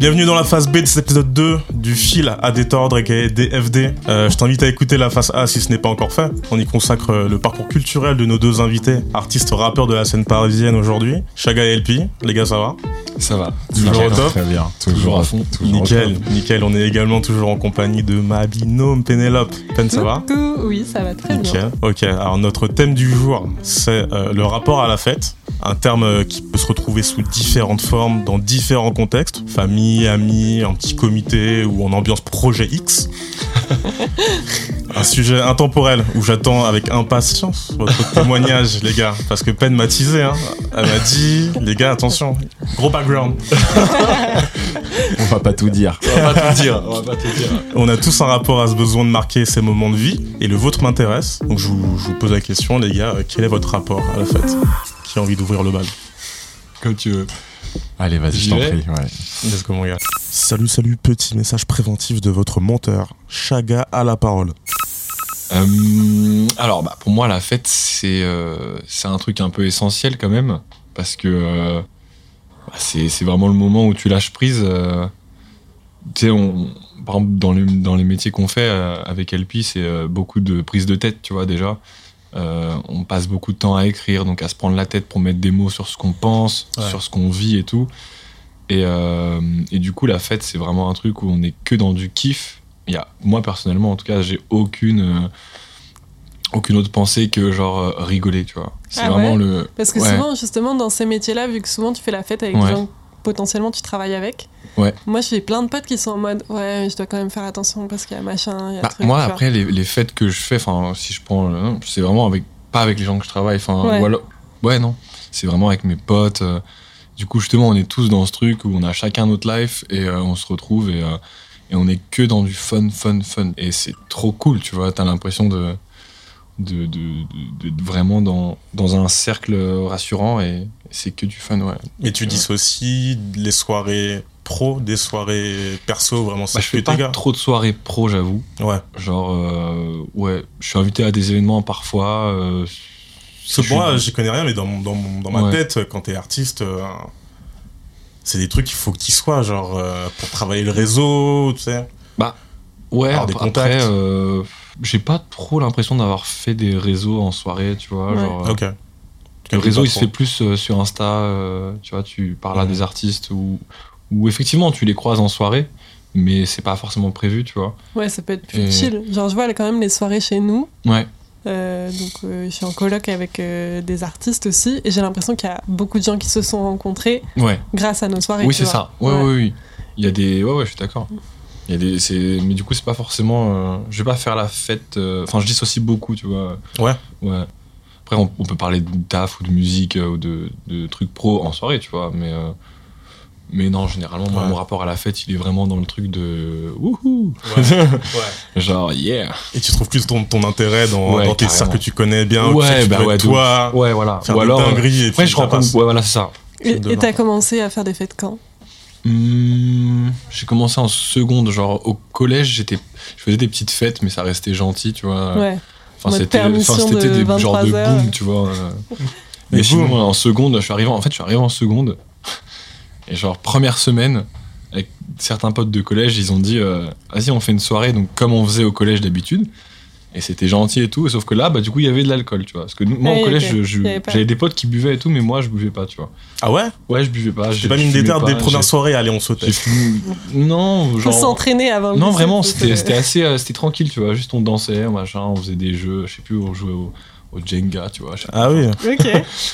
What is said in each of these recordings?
Bienvenue dans la phase B de cet épisode 2 du fil à détordre et DFD. Euh, je t'invite à écouter la phase A si ce n'est pas encore fait. On y consacre euh, le parcours culturel de nos deux invités, artistes rappeurs de la scène parisienne aujourd'hui. Chaga et LP, les gars ça va? Ça va. Toujours au top? Très bien. Toujours à fond. Toujours Nickel, nickel. On est également toujours en compagnie de ma binôme Pénélope. Pen, ça va? Coucou, oui, ça va très bien. Nickel. Ok, alors notre thème du jour, c'est euh, le rapport à la fête. Un terme euh, qui peut se retrouver sous différentes formes, dans différents contextes. Famille, amis, un petit comité ou en ambiance projet X. un sujet intemporel où j'attends avec impatience votre témoignage, les gars. Parce que Pen m'a teasé, hein. Elle m'a dit, les gars, attention, gros background. On va pas tout dire. On va pas te dire. On va pas te dire. On a tous un rapport à ce besoin de marquer ces moments de vie, et le vôtre m'intéresse. Donc je vous, je vous pose la question, les gars, euh, quel est votre rapport à la fête? Qui a envie d'ouvrir le bal Comme tu veux. Allez, vas-y, je t'en prie. Ouais. Let's go, mon gars. Salut, salut, petit message préventif de votre monteur. Chaga à la parole. Euh, alors, bah, pour moi, la fête, c'est euh, c'est un truc un peu essentiel quand même. Parce que euh, bah, c'est c'est vraiment le moment où tu lâches prise. euh. tu sais, on, par exemple, dans les, dans les métiers qu'on fait euh, avec LP, c'est euh, beaucoup de prise de tête, tu vois, déjà. Euh, on passe beaucoup de temps à écrire, donc à se prendre la tête pour mettre des mots sur ce qu'on pense, Ouais. sur ce qu'on vit et tout. Et, euh, et du coup, la fête, c'est vraiment un truc où on est que dans du kiff. Il y a, moi, personnellement, en tout cas, j'ai aucune, euh, aucune autre pensée que genre rigoler, tu vois. C'est Ah vraiment ouais le. Parce que Ouais. souvent, justement, dans ces métiers-là, vu que souvent tu fais la fête avec Ouais. des gens potentiellement tu travailles avec, Ouais. moi j'ai plein de potes qui sont en mode ouais, je dois quand même faire attention parce qu'il y a machin, il y a Bah, truc. moi, après, les, les fêtes que je fais, enfin, si je prends, le- c'est vraiment avec, pas avec les gens que je travaille, enfin, Ouais. non, c'est vraiment avec mes potes. euh, du coup, justement, on est tous dans ce truc où on a chacun notre life et euh, on se retrouve et, euh, et on est que dans du fun, fun, fun. Et c'est trop cool, tu vois. T'as l'impression de, de, de, de- vraiment dans, dans un cercle rassurant et c'est que du fun, ouais. Et tu Ouais. dissocies les soirées pro des soirées perso, vraiment, Bah, je fais pas gars. trop de soirées pro, j'avoue. Ouais. Genre, euh, ouais, je suis invité à des événements parfois. euh, je moi, j'y connais rien, mais dans, mon- dans, mon- dans ma Ouais. tête, quand t'es artiste, euh, c'est des trucs qu'il faut qu'ils soient, genre, euh, pour travailler le réseau, tu sais. Ouais, avoir des après, contacts. après, j'ai pas trop l'impression d'avoir fait des réseaux en soirée, tu vois. Ouais. Genre, euh, Ok. Le réseau, il se fait plus euh, sur Insta, euh, tu vois, tu parles à des artistes ou ou effectivement tu les croises en soirée, mais c'est pas forcément prévu, tu vois. Ouais, ça peut être plus Et- chill. Genre, je vois quand même les soirées chez nous. Ouais, Euh, donc, euh, je suis en coloc avec euh, des artistes aussi, et j'ai l'impression qu'il y a beaucoup de gens qui se sont rencontrés ouais. grâce à nos soirées. oui, c'est ça. Ouais, Ouais. ouais, oui. Il y a des. Ouais, ouais, je suis d'accord. Il y a des. Mais du coup, c'est pas forcément. euh, Je vais pas faire la fête. euh, Enfin, je dissocie beaucoup, tu vois. Ouais. Ouais. Après, on, on peut parler de taf ou de musique euh, ou de, de trucs pro en soirée, tu vois. Mais. euh, Mais non, généralement, moi, Ouais. mon rapport à la fête, il est vraiment dans le truc de. Wouhou Ouais. ouais. Genre, yeah Et tu trouves plus ton, ton intérêt dans, Ouais, dans tes cercles que tu connais bien, où tu sais Ouais, que tu bah ouais, toi, Ouais, voilà. faire Ou des alors. dingueries, et Après, puis je rencontre. Ouais, voilà, c'est ça. Et t'as commencé à faire des fêtes quand? Hmm, j'ai commencé en seconde, genre au collège, j'étais, je faisais des petites fêtes, mais ça restait gentil, tu vois. Ouais. Enfin, c'était, c'était de des genres de 23 heures. boom, tu vois. euh. Mais Mais sinon, boum. en seconde, je suis arrivé, en fait, je suis arrivé en seconde. Et genre, première semaine, avec certains potes de collège, ils ont dit, euh, vas-y, on fait une soirée, donc comme on faisait au collège d'habitude. Et c'était gentil et tout, sauf que là, bah, du coup, il y avait de l'alcool, tu vois. Parce que nous- moi, Ah au oui, collège, j'avais des potes qui buvaient et tout, mais moi, je buvais pas, tu vois. Ah ouais? Ouais, je buvais pas. J'ai je- pas mis une déterre des pas, premières j'ai- soirées, allez, on sautait. Non, Faut genre. s'entraîner avant Non, vraiment, faut c'était se- c'était assez euh, c'était tranquille, tu vois. Juste on dansait, machin, on faisait des jeux, je sais plus, on jouait au, au Jenga, tu vois. Ah oui. Ok.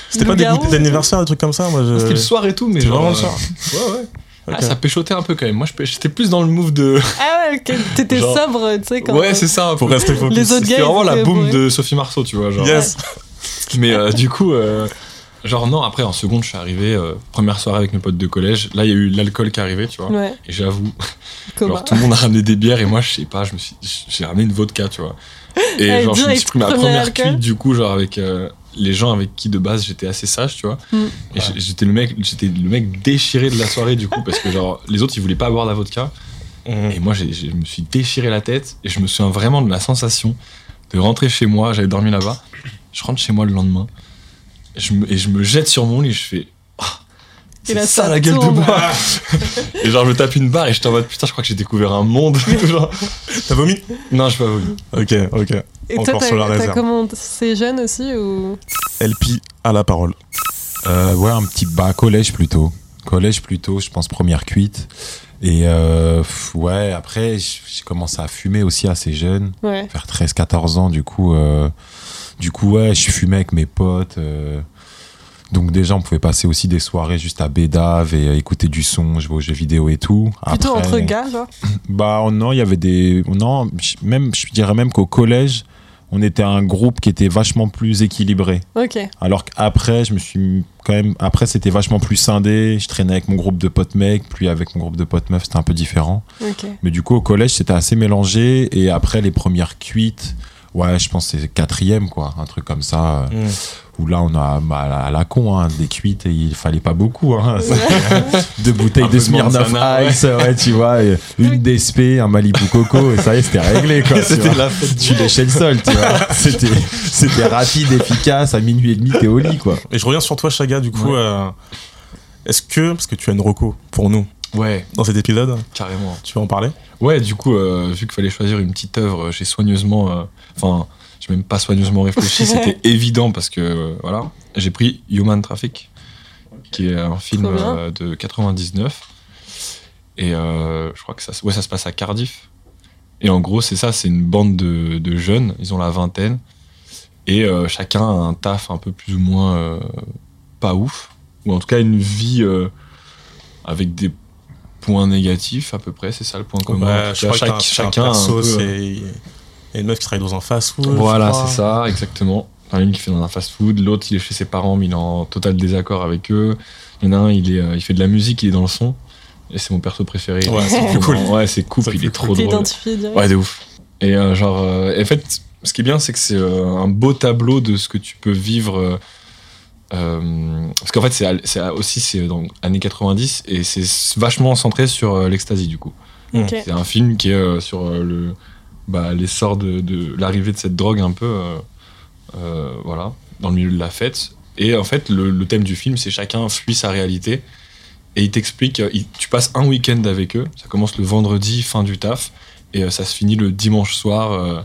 C'était pas des goûters d'anniversaire, des trucs comme ça, moi. Je... C'était le soir et tout, mais C'est genre. vraiment le euh, soir. Ouais, ouais. Ok. Ah, ça péchotait un peu quand même. Moi, j'étais plus dans le move de. Ah ouais, t'étais Genre- sobre, tu sais, quand ouais, c'est ça. Pour rester focus. Les autres C'était vraiment la bourrés. de Sophie Marceau, tu vois. Genre. Yes. Mais euh, du coup, euh, genre, non, après, en seconde, je suis arrivé, euh, première soirée avec mes potes de collège. Là, il y a eu l'alcool qui est arrivé, tu vois. Ouais, Et j'avoue, comment genre, tout le monde a ramené des bières et moi, je sais pas, je me suis, j'ai ramené une vodka, tu vois. Et Ah, genre, je me suis pris ma première cuite, du coup, genre, avec euh, les gens avec qui de base j'étais assez sage, tu vois. Mm. Et j'étais le mec, j'étais le mec déchiré de la soirée, du coup, parce que genre, les autres, ils voulaient pas boire la vodka. Mhm. Et moi, je me suis déchiré la tête et je me souviens vraiment de la sensation de rentrer chez moi. J'avais dormi là-bas. Je rentre chez moi le lendemain et je me, et je me jette sur mon lit. Je fais. C'est là, ça, ça la gueule tourne. de bois. et genre, je me tape une barre et je suis en mode putain, je crois que j'ai découvert un monde. T'as vomi? Non, je pas voulu. Ok, ok. Et Encore toi, sur la t'as réserve. commencé jeune aussi ou? LP à la parole. Euh, ouais, un petit bas collège plutôt. Collège plutôt, je pense première cuite. Et euh, pff, ouais, après, j'ai commencé à fumer aussi assez jeune, Ouais. vers 13-14 ans. Du coup, euh, du coup, ouais, je fumais avec mes potes. Donc déjà, on pouvait passer aussi des soirées juste à Bédave et euh, écouter du son, jouer aux jeux vidéo et tout. Plutôt Après- entre gars, genre Bah oh non, il y avait des non, je- même je dirais même qu'au collège, on était un groupe qui était vachement plus équilibré. Ok. Alors qu'après, je me suis quand même après c'était vachement plus scindé, je traînais avec mon groupe de potes mecs, puis avec mon groupe de potes meufs, c'était un peu différent. Ok. Mais du coup au collège, c'était assez mélangé et après les premières cuites Ouais, je pense que c'est quatrième, quoi. Un truc comme ça. euh, Mm. Où là, on a bah, à la- con, hein, des cuites et il fallait pas beaucoup. Hein. Deux bouteilles Un de Smirnoff. Ice, ouais, tu vois. et une DSP, un Malibu Coco, et ça y est, c'était réglé, quoi. tu C'était vois. la fête Tu léchais le sol, tu vois. C'était, c'était rapide, efficace. À minuit et demi, t'es au lit, quoi. Et je reviens sur toi, Chaga, du coup. Ouais. euh, Est-ce que, parce que tu as une reco pour nous Ouais, dans cet épisode, carrément. tu vas en parler? Ouais, du coup, euh, vu qu'il fallait choisir une petite œuvre, j'ai soigneusement. euh, Enfin, j'ai même pas soigneusement réfléchi, c'était évident parce que, euh, voilà. J'ai pris Human Traffic, qui est un film euh, de 99. Et euh, je crois que ça, ouais, ça se passe à Cardiff. Et en gros, c'est ça, c'est une bande de, de jeunes, ils ont la vingtaine. Et euh, chacun a un taf un peu plus ou moins euh, pas ouf. Ou en tout cas, une vie euh, avec des points négatifs à peu près, c'est ça le point commun. Je crois chaque- un chacun a un perso, peu, c'est- Il y a une meuf qui travaille dans un fast-food. Voilà, c'est ça, exactement. Enfin, une qui fait dans un fast-food, l'autre il est chez ses parents, mais il est en total désaccord avec eux. Il y en a un, il, est, euh, il fait de la musique, il est dans le son. Et c'est mon perso préféré. Ouais, c'est cool. Ouais, c'est cool, il est trop drôle. identifié direct. Ouais, de ouf. Et euh, genre, euh, et en fait, ce qui est bien, c'est que c'est euh, un beau tableau de ce que tu peux vivre. euh, euh, parce qu'en fait, c'est aussi c'est dans les années 90 et c'est vachement centré sur euh, l'ecstasy du coup. C'est un film qui est euh, sur euh, le bah, l'essor de, de l'arrivée de cette drogue un peu, euh, euh, voilà, dans le milieu de la fête. Et en fait, le, le thème du film, c'est chacun fuit sa réalité. Et il t'explique, euh, il- tu passes un week-end avec eux. Ça commence le vendredi, fin du taf, et euh, ça se finit le dimanche soir euh,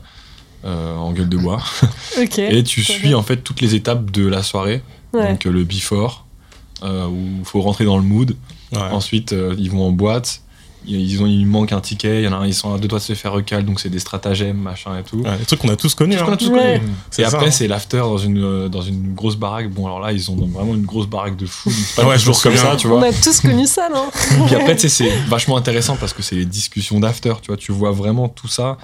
euh, en gueule de bois. Et tu suis bien. en fait toutes les étapes de la soirée. Ouais. Donc euh, le before, euh, où il faut rentrer dans le mood. Ouais. Ensuite, euh, ils vont en boîte. Ils, ont, il manque un ticket. Il y en a un, ils sont à deux doigts de se faire recal, donc c'est des stratagèmes, machin et tout. Ouais, les trucs qu'on a tous connus. A hein. tous Ouais. connu. C'est Et ça, après, hein. c'est l'after dans une, euh, dans une grosse baraque. Bon, alors là, ils ont vraiment une grosse baraque de fou. Pas Ouais, je me toujours comme ça, tu On vois. a tous connu ça, non Puis après, tu sais, c'est vachement intéressant parce que c'est les discussions d'after, tu vois. Tu vois vraiment tout ça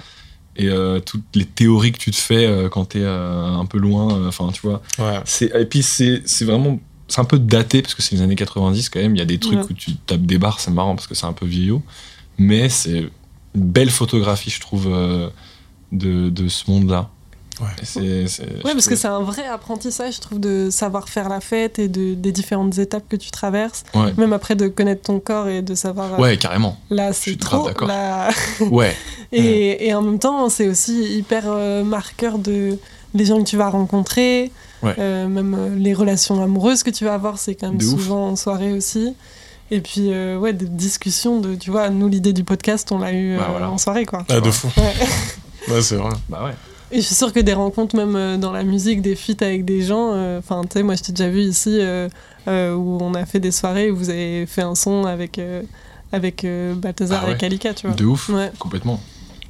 et euh, toutes les théories que tu te fais euh, quand t'es euh, un peu loin. euh, Enfin, tu vois. Ouais. Et puis, c'est, c'est vraiment. C'est un peu daté parce que c'est les années 90 quand même. Il y a des trucs Ouais. où tu tapes des barres, c'est marrant parce que c'est un peu vieillot. Mais c'est une belle photographie, je trouve, euh, de, de ce monde-là. Ouais. Ouais, parce que c'est un vrai apprentissage, je trouve, de savoir faire la fête et de, des différentes étapes que tu traverses. Ouais. Même après de connaître ton corps et de savoir. euh, Ouais, carrément. Là, c'est trop. d'accord. Là... Ouais. et, et en même temps, c'est aussi hyper euh, marqueur de les gens que tu vas rencontrer. Ouais. Euh, même euh, les relations amoureuses que tu vas avoir, c'est quand même De ouf. souvent en soirée aussi. Et puis, euh, ouais, des discussions de. Tu vois, nous, l'idée du podcast, on l'a eu Bah, voilà. en soirée, quoi. Ah, de fou. Ouais. Ouais, c'est vrai. Bah ouais. Et je suis sûre que des rencontres, même dans la musique, des feats avec des gens, euh, enfin, tu sais, moi je t'ai déjà vu ici euh, euh, où on a fait des soirées où vous avez fait un son avec, euh, avec euh, Balthazar Ah ouais. et Kalika, tu vois. De ouf. Ouais. Complètement.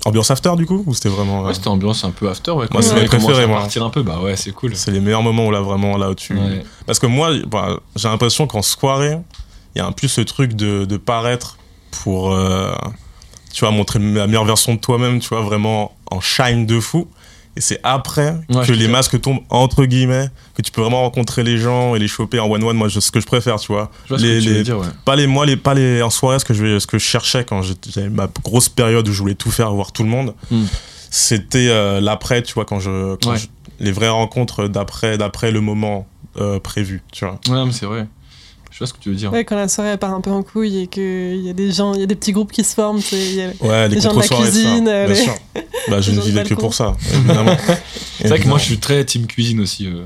Ambiance after, du coup Ou c'était vraiment. euh, Ouais, c'était ambiance un peu after, ouais. Quand Moi, c'est mes préférés, moi. partir un peu, bah ouais, c'est cool. C'est les meilleurs moments où là, vraiment, là où tu. Ouais. Parce que moi, bah, j'ai l'impression qu'en soirée, il y a un peu ce truc de, de paraître pour, euh, tu vois, montrer la meilleure version de toi-même, tu vois, vraiment en shine de fou. Et c'est après Ouais, que les masques tombent, entre guillemets, que tu peux vraiment rencontrer les gens et les choper en one-one. Moi, je- ce que je préfère, tu vois. Je vois ce Les- que tu les- veux dire, ouais. Pas les, moi, les, pas les, en soirée, ce que je, ce que je cherchais quand j'avais ma grosse période où je voulais tout faire, voir tout le monde, Hmm. c'était euh, l'après, tu vois, quand je, quand Ouais. je- les vraies rencontres d'après, d'après le moment euh, prévu, tu vois. Ouais, mais c'est vrai. Je vois ce que tu veux dire. Ouais, quand la soirée elle part un peu en couille et qu'il y a des gens, il y a des petits groupes qui se forment, sais, y a- Ouais, les Les gens de la cuisine, bien les- sûr. Bah, je ne vivais que pour ça, évidemment. C'est vrai que moi, je suis très team cuisine aussi. euh.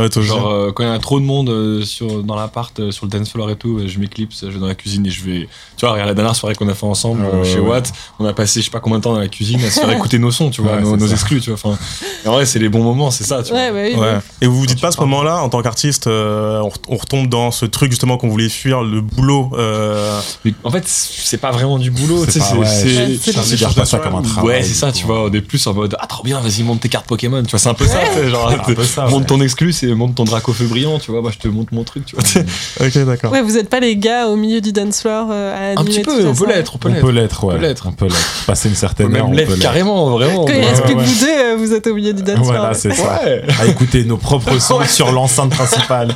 Ouais, toi. Genre, euh, quand il y a trop de monde euh, sur, dans l'appart, sur le dance floor et tout, je m'éclipse, je vais dans la cuisine et je vais. Tu vois, regarde la dernière soirée qu'on a fait ensemble euh, chez ouais. Watt, on a passé je sais pas combien de temps dans la cuisine à se faire écouter nos sons, tu vois, Ouais, nos, exclus, tu vois. Enfin, en vrai, c'est les bons moments, c'est ça, tu Ouais, vois. bah oui. Et vous vous dites pas à ce moment-là, en tant qu'artiste, on, on retombe dans ce truc justement qu'on voulait fuir, le boulot. euh, en fait, c'est pas vraiment du boulot, sais, pas- c'est. ouais, c'est- c'est- pas ça comme un travail. Ouais, c'est ça, tu vois. On est plus en mode Ah, trop bien, vas-y, monte tes cartes Pokémon, tu vois. C'est un peu ça, genre, C'est un peu ça, monte ouais. ton exclu, c'est monte ton draco feu brillant, tu vois. Moi, je te montre mon truc, tu vois. Ok, d'accord. Ouais, vous êtes pas les gars au milieu du dance floor euh, à Un petit peu, on peut l'être, on peut On l'être. peut l'être, ouais. peut l'être. On peut l'être. Passer une On certaine heure, on peut l'être. carrément, vraiment. Quand il Ouais, reste plus ouais, que vous deux, euh, vous êtes au milieu du dance floor. Voilà, c'est ça. À écouter nos propres sons sur l'enceinte principale.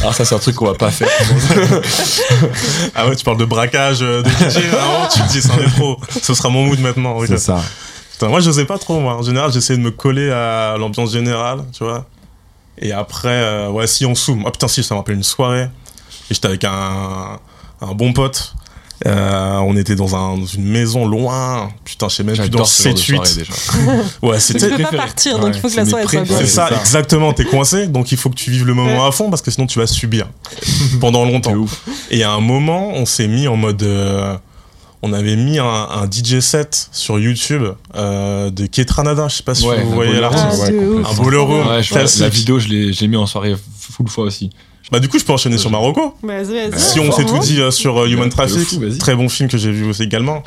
Alors ça c'est un truc qu'on va pas faire. Ah ouais, tu parles de braquage, euh, de DJ, vraiment, tu te dis, c'en est trop. Ce sera mon mood maintenant. C'est ça. Putain, moi, je sais pas trop, moi. En général, j'essaie de me coller à l'ambiance générale, tu vois. Et après, euh, ouais, si on zoome. Ah putain, si, ça me rappelle une soirée. Et j'étais avec un, un bon pote. Euh, on était dans, un, dans une maison loin. Putain, je sais même plus dans J'adore ce genre de 7-8. soirée déjà. Ouais, Tu c'était. peux pas partir, donc Ouais, il faut que la soirée soit bien. C'est ça, c'est ça. exactement. T'es coincé, donc il faut que tu vives le moment Ouais. à fond parce que sinon tu vas subir pendant longtemps. C'est ouf. Et à un moment, on s'est mis en mode. euh, on avait mis un, un DJ set sur YouTube euh, de Ketranada. Je sais pas si Ouais, vous voyez l'artiste. Ah. Un bolero la vidéo je l'ai je l'ai mis en soirée full fois aussi. Bah du coup, je peux enchaîner sur Marocco. Vas-y, vas-y. Si on s'est tout dit euh, sur euh, Human De Traffic, fou, vas-y. très bon film que j'ai vu aussi également.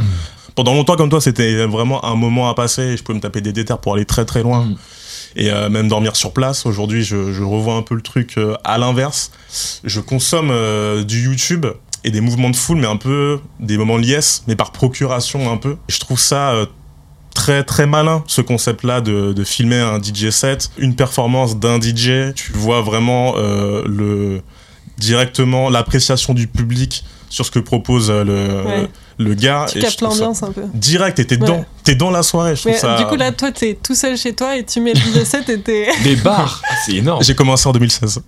Pendant longtemps comme toi, c'était vraiment un moment à passer. et Je pouvais me taper des déterres pour aller très très loin. Mm. et euh, même dormir sur place. Aujourd'hui, je, je revois un peu le truc à l'inverse. Je consomme euh, du YouTube et des mouvements de foule, mais un peu des moments liesse, mais par procuration un peu. Je trouve ça euh, très très malin ce concept-là de, de filmer un DJ set, une performance d'un DJ. Tu vois vraiment euh, le directement l'appréciation du public sur ce que propose euh, le, Ouais. le gars. Tu captes l'ambiance un peu. Direct, et t'es dedans. Ouais. T'es dans la soirée. Je trouve Mais ça. du coup, là, toi, t'es tout seul chez toi et tu mets le DJ set et t'es. Des bars, Ah, c'est énorme. J'ai commencé en 2016.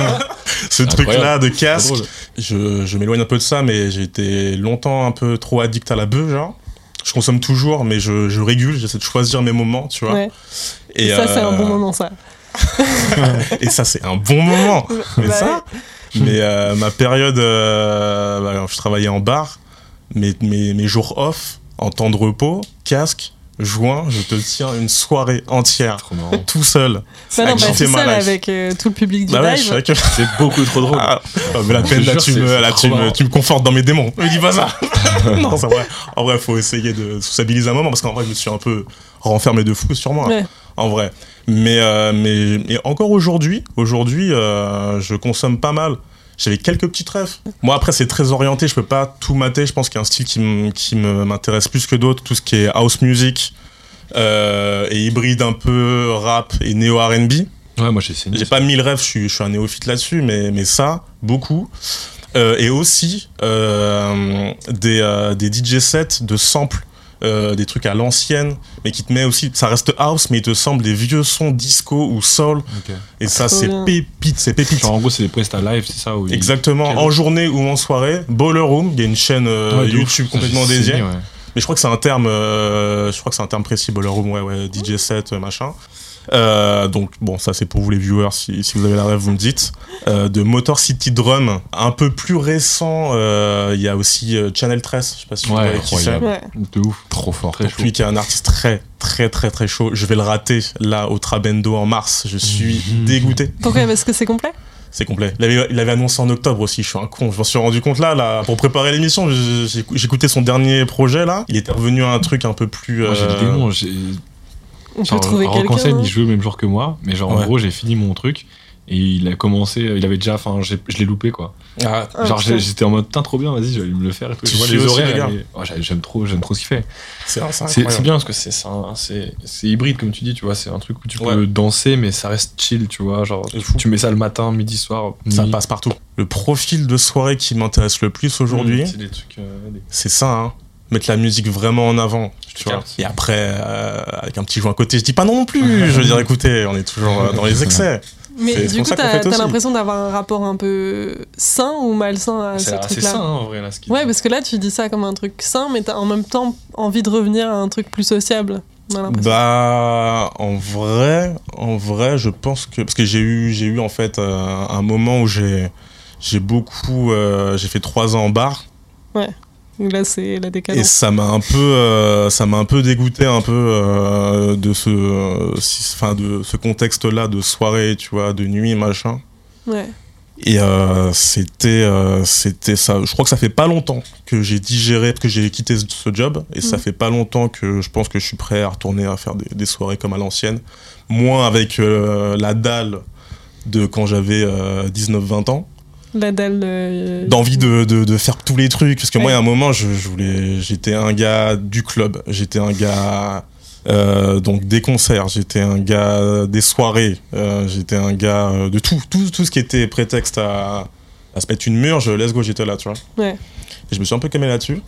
Ce truc-là de casque, je, je m'éloigne un peu de ça, mais j'ai été longtemps un peu trop addict à la bœuf, genre. Je consomme toujours, mais je, je régule, j'essaie de choisir mes moments, tu vois. Ouais. Et ça, c'est un euh, bon moment, ça. Et ça, c'est un bon moment. Mais Bah ça, mais euh, ma période, euh, bah, alors, je travaillais en bar, mes, mes, mes jours off, en temps de repos, casque, joint, je te tiens une soirée entière, tout seul. Bah non, bah, ma seul avec euh, tout le public du Bah ouais, live. que- C'est beaucoup trop drôle. Ah, ah, mais la peine, là, jure, tu me, là, tu me, tu me confortes dans mes démons. Me dis pas ça. non, c'est vrai. En vrai, faut essayer de sociabiliser un moment parce qu'en vrai, je me suis un peu renfermé de fou sur moi. Ouais. En vrai. Mais, euh, mais, mais encore aujourd'hui, aujourd'hui, euh, je consomme pas mal. J'avais quelques petits rêves. Moi, après, c'est très orienté. Je peux pas tout mater. Je pense qu'il y a un style qui m'intéresse plus que d'autres. Tout ce qui est house music euh, et hybride un peu rap et néo R&B. Ouais, moi j'ai. J'ai pas mille rêves, je suis, je suis un néophyte là-dessus, mais, mais ça, beaucoup. Euh, et aussi euh, des, des DJ sets de samples, euh, des trucs à l'ancienne, mais qui te met aussi, ça reste house, mais il te semble des vieux sons disco ou soul. Et ça, c'est pépite, c'est pépite. Genre en gros c'est des prestats live, c'est ça où Exactement, en journée ou en soirée. Boiler Room, il y a une chaîne euh, Ouais, de ouf. YouTube complètement dédiée. ouais. Mais je crois que c'est un terme, euh, je crois que c'est un terme précis, Boiler Room, ouais, ouais, DJ set, euh, machin. Euh, donc bon, ça c'est pour vous les viewers, si, si vous avez la rêve, vous me dites. Euh, de Motor City Drum, un peu plus récent, euh, il y a aussi euh, Channel 13, je sais pas si vous voyez qui c'est. De ouf. Trop fort. Très chaud. Lui qui est un artiste très très très très chaud. Je vais le rater là au Trabendo en mars. Je suis dégoûté. Pourquoi? Parce que c'est complet? C'est complet. Il avait, il avait annoncé en octobre aussi. Je suis un con. Je m'en suis rendu compte là, là pour préparer l'émission. j'écoutais son dernier projet là. Il était revenu à un truc un peu plus. Moi j'ai euh, démon, j'ai On peut Genre, trouver quelqu'un. scène, hein. il joue le même jour que moi, mais genre en gros, j'ai fini mon truc et il a commencé, il avait déjà, enfin, je l'ai loupé quoi. ah, Ah, genre j'étais en mode, putain, trop bien, vas-y, je vais me le faire et tout. Tu Je vois les horaires, les oh, j'ai- j'aime trop, j'aime trop ce qu'il fait. c'est bien parce que c'est hybride comme tu dis, tu vois, c'est un truc où tu peux danser, mais ça reste chill, tu vois, genre C'est fou. tu mets ça le matin, midi, soir, Ça nuit. passe partout. Le profil de soirée qui m'intéresse le plus aujourd'hui, Mmh, c'est des trucs. euh, des- c'est ça. Hein. Mettre la musique vraiment en avant. Tu vois. Et après, euh, avec un petit joint à côté, je dis pas non plus. je veux dire, écoutez, on est toujours euh, dans les excès. Mais C'est du coup, t'as l'impression d'avoir un rapport un peu sain ou malsain à ce C'est assez truc-là sain, hein, en vrai, là, ce qu'il Ouais, parce que là, tu dis ça comme un truc sain, mais t'as en même temps envie de revenir à un truc plus sociable. Bah, en vrai, en vrai, je pense que parce que j'ai eu, j'ai eu en fait euh, un moment où j'ai, j'ai beaucoup, euh, j'ai fait trois ans en bar Donc Là, c'est la et ça m'a un peu, euh, ça m'a un peu dégoûté un peu euh, de ce, euh, si- enfin de ce contexte-là de soirée, tu vois, de nuit, machin. Ouais. Et euh, c'était, c'était ça. Je crois que ça fait pas longtemps que j'ai digéré, que j'ai quitté ce- ce job, et ça Mm. fait pas longtemps que je pense que je suis prêt à retourner à faire des, des soirées comme à l'ancienne, moins avec la dalle de quand j'avais 19-20 ans, La dalle. euh, d'envie de, de, de faire tous les trucs, parce que moi, Ouais. y a un moment, je, je voulais, j'étais un gars du club, j'étais un gars euh, donc des concerts, j'étais un gars des soirées, euh, j'étais un gars de tout, tout, tout ce qui était prétexte à, à se mettre une murge, let's go, j'étais là, tu vois. Ouais. Et je me suis un peu calmé là-dessus.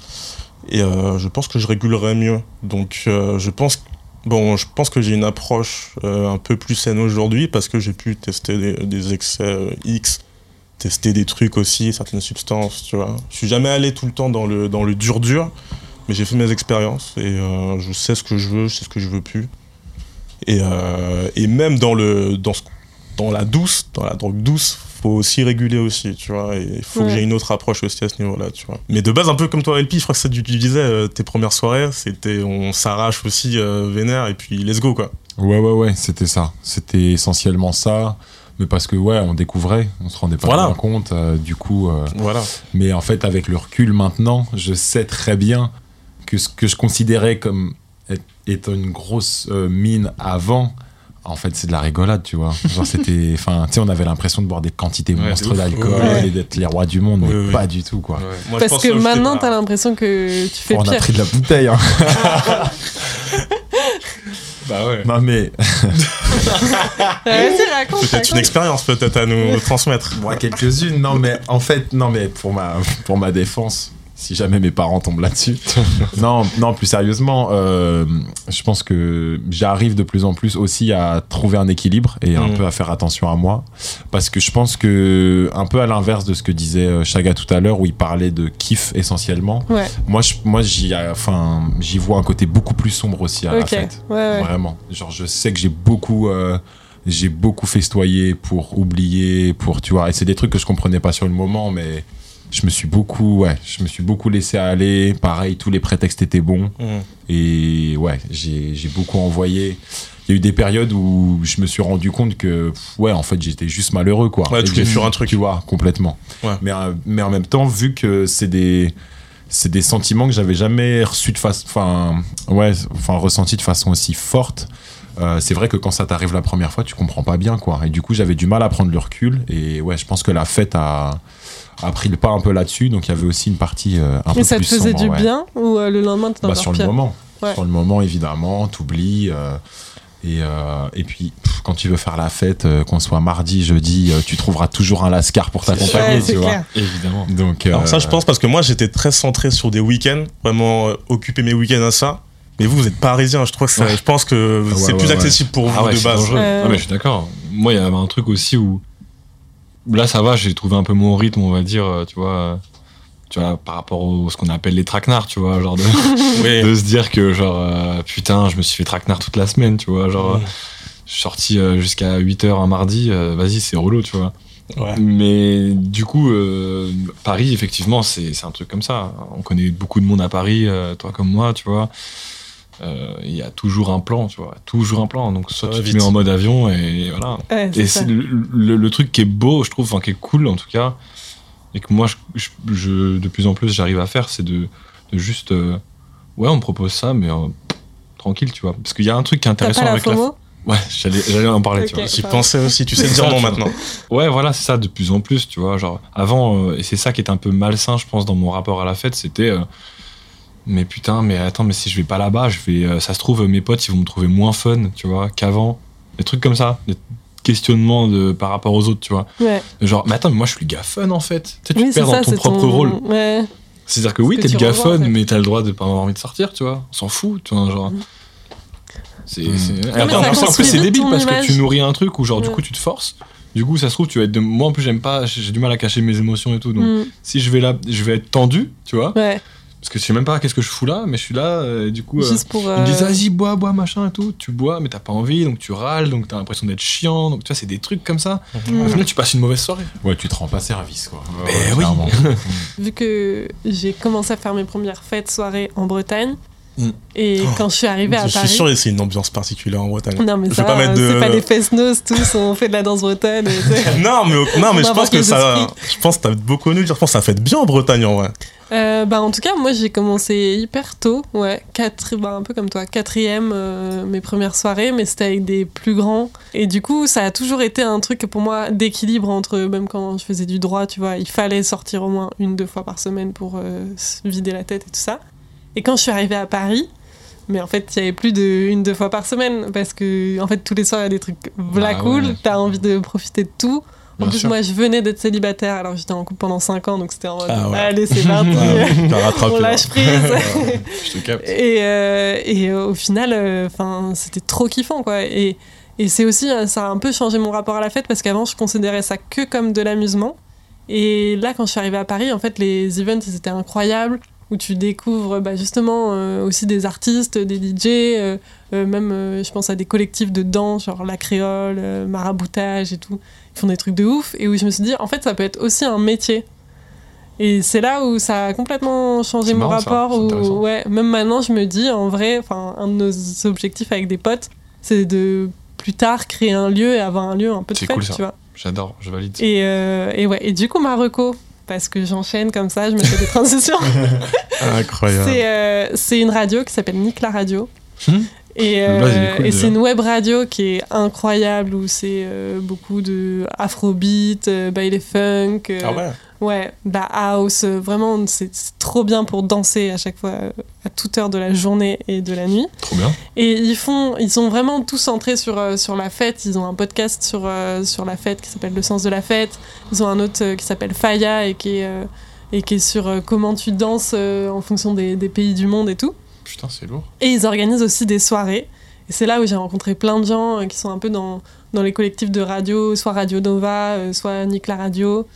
Et euh, je pense que je régulerai mieux. Donc je pense, bon, je pense que j'ai une approche un peu plus saine aujourd'hui parce que j'ai pu tester des, des excès X, tester des trucs aussi, certaines substances, tu vois. Je suis jamais allé tout le temps dans le, dans le dur dur, mais j'ai fait mes expériences et euh, je sais ce que je veux, je sais ce que je veux plus. Et, euh, et même dans, le, dans, ce- dans la douce, dans la drogue douce, faut aussi réguler aussi, tu vois. Et il faut que j'ai une autre approche aussi à ce niveau-là, tu vois. Mais de base, un peu comme toi, LP, je crois que ça, tu, tu disais, euh, tes premières soirées, c'était on s'arrache aussi euh, vénère et puis let's go, quoi. Ouais, ouais, ouais, c'était ça. C'était essentiellement ça. Mais parce que, ouais, on découvrait, on se rendait pas Voilà. bien compte. euh, du coup, euh, Voilà. mais en fait, avec le recul maintenant, je sais très bien que ce que je considérais comme être- étant une grosse euh, mine avant, en fait, c'est de la rigolade, tu vois. Genre, c'était. Enfin, tu sais, on avait l'impression de boire des quantités Ouais, monstres d'alcool Ouais. et d'être les rois du monde, mais pas du tout, quoi. Ouais. Moi, je Parce pense que j'étais maintenant, t'as l'impression que tu fais on a pris de la bouteille, hein. Bah ouais. non, mais. Peut-être une expérience peut-être à nous transmettre. Moi, quelques-unes, non, mais en fait, non, mais pour ma, pour ma défense, si jamais mes parents tombent là-dessus. non, non, plus sérieusement, euh, je pense que j'arrive de plus en plus aussi à trouver un équilibre et un Mm. peu à faire attention à moi. Parce que je pense que, un peu à l'inverse de ce que disait euh, Chaga tout à l'heure, où il parlait de kiff essentiellement, Ouais, moi, je, moi j'y, enfin, j'y vois un côté beaucoup plus sombre aussi à la ok. fête. Ouais, ouais. Vraiment. Genre, je sais que j'ai beaucoup, euh, j'ai beaucoup festoyé pour oublier, pour, tu vois, et c'est des trucs que je comprenais pas sur le moment, mais je me suis beaucoup, ouais, je me suis beaucoup laissé aller. Pareil, tous les prétextes étaient bons. Mm. Et ouais, j'ai beaucoup envoyé. Il y a eu des périodes où je me suis rendu compte que, ouais, en fait, j'étais juste malheureux, quoi. Ouais, tu j'ai- fuir un truc. Tu vois, complètement. Ouais. Mais, euh, mais en même temps, vu que c'est des, c'est des sentiments que j'avais jamais reçus de façon, enfin, ouais, enfin, ressentis de façon aussi forte. euh, c'est vrai que quand ça t'arrive la première fois, tu comprends pas bien, quoi. Et du coup, j'avais du mal à prendre le recul. Et ouais, je pense que la fête a, a pris le pas un peu là-dessus. Donc, il y avait aussi une partie euh, un peu Mais ça te plus faisait sombre, du ouais. bien ou euh, le lendemain, t'étais Bah, sur le moment. Ouais. Sur le moment, évidemment, t'oublies. euh, et, euh, et puis, pff, quand tu veux faire la fête, euh, qu'on soit mardi, jeudi, euh, tu trouveras toujours un lascar pour t'accompagner, Ouais, tu c'est vois. clair. Évidemment. Donc, Alors ça, je pense parce que moi, j'étais très centré sur des week-ends, vraiment euh, occuper mes week-ends à ça. Mais vous, vous êtes parisien, je trouve que ça- Ouais. je pense que Ah ouais, c'est ouais, plus ouais. accessible pour vous Ah ouais, de base. Euh, Ah, mais je suis d'accord. Moi, il y avait un truc aussi où. Là, ça va, j'ai trouvé un peu mon rythme, on va dire, euh, tu vois. euh, Tu vois, par rapport au ce qu'on appelle les traquenards, tu vois, genre de, Oui. de se dire que, genre, euh, putain, je me suis fait traquenard toute la semaine, tu vois, genre, je suis sorti jusqu'à 8h un mardi, euh, vas-y, c'est relou, tu vois. Ouais. Mais du coup, euh, Paris, effectivement, c'est c'est un truc comme ça. On connaît beaucoup de monde à Paris, euh, toi comme moi, tu vois. Euh, Il y a toujours un plan, tu vois. Toujours un plan. Donc, soit tu te mets en mode avion et voilà. Ouais, Et c'est le, le- le truc qui est beau, je trouve, enfin, qui est cool en tout cas, et que moi, je, je- je- de plus en plus, j'arrive à faire, c'est de, de juste. euh, ouais, on me propose ça, mais euh, tranquille, tu vois. Parce qu'il y a un truc qui est intéressant pas la avec la. FOMO Ouais, j'allais j'allais en parler, tu Ok. vois. J'y pensais aussi, tu sais dire non tu maintenant. Ouais, voilà, c'est ça, de plus en plus, tu vois. Genre, avant, euh, et c'est ça qui est un peu malsain, je pense, dans mon rapport à la fête, c'était. Mais putain, mais attends, mais si je vais pas là-bas, je vais. euh, ça se trouve, mes potes, ils vont me trouver moins fun, tu vois, qu'avant. Des trucs comme ça, des questionnements de, par rapport aux autres, tu vois. Ouais. Genre, mais attends, mais moi, je suis le gars fun, en fait. Tu sais, tu Oui, te perds ça, dans ton propre ton- rôle. Ouais. C'est-à-dire que oui, t'es le gars en fun, fait. mais t'as le droit de pas avoir envie de sortir, tu vois. On s'en fout, tu vois, genre. Mm. C'est. Mm. en plus, c'est débile parce que tu nourris un truc où, genre, du coup, tu te forces. Du coup, ça se trouve, tu vas être de. Moi, en plus, j'aime pas. J'ai du mal à cacher mes émotions et tout. Donc, Mm. si je vais là, je vais être tendu, tu vois. Ouais, Parce que je sais même pas qu'est-ce que je fous là, mais je suis là, euh, et du coup. euh, juste pour. Ils me disent, euh, vas-y, bois, bois, machin et tout. Tu bois, mais t'as pas envie, donc tu râles, donc t'as l'impression d'être chiant. Donc, tu vois, c'est des trucs comme ça. mm. Au final, tu passes une mauvaise soirée. Ouais, tu te rends pas service, quoi. Mais Ouais, oui. Vu que j'ai commencé à faire mes premières fêtes soirées en Bretagne, Mm. et Oh, quand je suis arrivée à Je suis Paris. sûr que c'est une ambiance particulière en Bretagne. Non, mais Je ça, pas mettre de- c'est pas des fest-noz tous, on fait de la danse bretonne. et non, mais, non, mais je pense que ça. Je pense que t'as beaucoup connu. Je pense que ça fait bien en Bretagne en vrai. Euh, bah, en tout cas, moi j'ai commencé hyper tôt, ouais, quatre, bah, un peu comme toi, quatrième, euh, mes premières soirées, mais c'était avec des plus grands. Et du coup, ça a toujours été un truc pour moi d'équilibre entre, même quand je faisais du droit, tu vois, il fallait sortir au moins une, deux fois par semaine pour euh, se vider la tête et tout ça. Et quand je suis arrivée à Paris, mais en fait, il y avait plus de une, deux fois par semaine, parce que en fait, tous les soirs, il y a des trucs v'là Ah cool, ouais. t'as envie de profiter de tout. En Bien plus, sûr. moi, je venais d'être célibataire, alors j'étais en couple pendant 5 ans, donc c'était en mode, Ah ouais. allez, c'est parti. On lâche prise. Je te capte. et, euh, et euh, au final, enfin, c'était trop kiffant, quoi. Et, et c'est aussi, euh, ça a un peu changé mon rapport à la fête parce qu'avant, je considérais ça que comme de l'amusement. Et là, quand je suis arrivée à Paris, en fait, les events, ils étaient incroyables. Où tu découvres bah, justement euh, aussi des artistes, des DJ, euh, euh, même je pense à des collectifs de danse, genre la créole, maraboutage et tout. Ils font des trucs de ouf. Et où je me suis dit, en fait, ça peut être aussi un métier. Et c'est là où ça a complètement changé mon marrant, rapport. Où, ouais, même maintenant, je me dis, en vrai, un de nos objectifs avec des potes, c'est de plus tard créer un lieu et avoir un lieu un peu de fête, cool, ça. tu vois. J'adore, je valide. Et, et ouais, et du coup, Marocco, parce que j'enchaîne comme ça, je me fais des transitions. Incroyable. c'est euh, c'est une radio qui s'appelle Nick la radio. Hmm. Et, euh, cool, et c'est une web radio qui est incroyable où c'est euh, beaucoup de afrobeat, euh, baile funk, euh, Ah ouais? la house. vraiment, c'est trop bien pour danser à chaque fois, à toute heure de la journée et de la nuit. Trop bien. Et ils font, ils sont vraiment tous centrés sur, sur la fête. Ils ont un podcast sur, sur la fête qui s'appelle Le sens de la fête. Ils ont un autre qui s'appelle Faya et qui est, et qui est sur comment tu danses en fonction des, des pays du monde et tout. Putain, c'est lourd. Et ils organisent aussi des soirées. Et c'est là où j'ai rencontré plein de gens euh, qui sont un peu dans, dans les collectifs de radio, soit Radio Nova, euh, soit Nick Radio,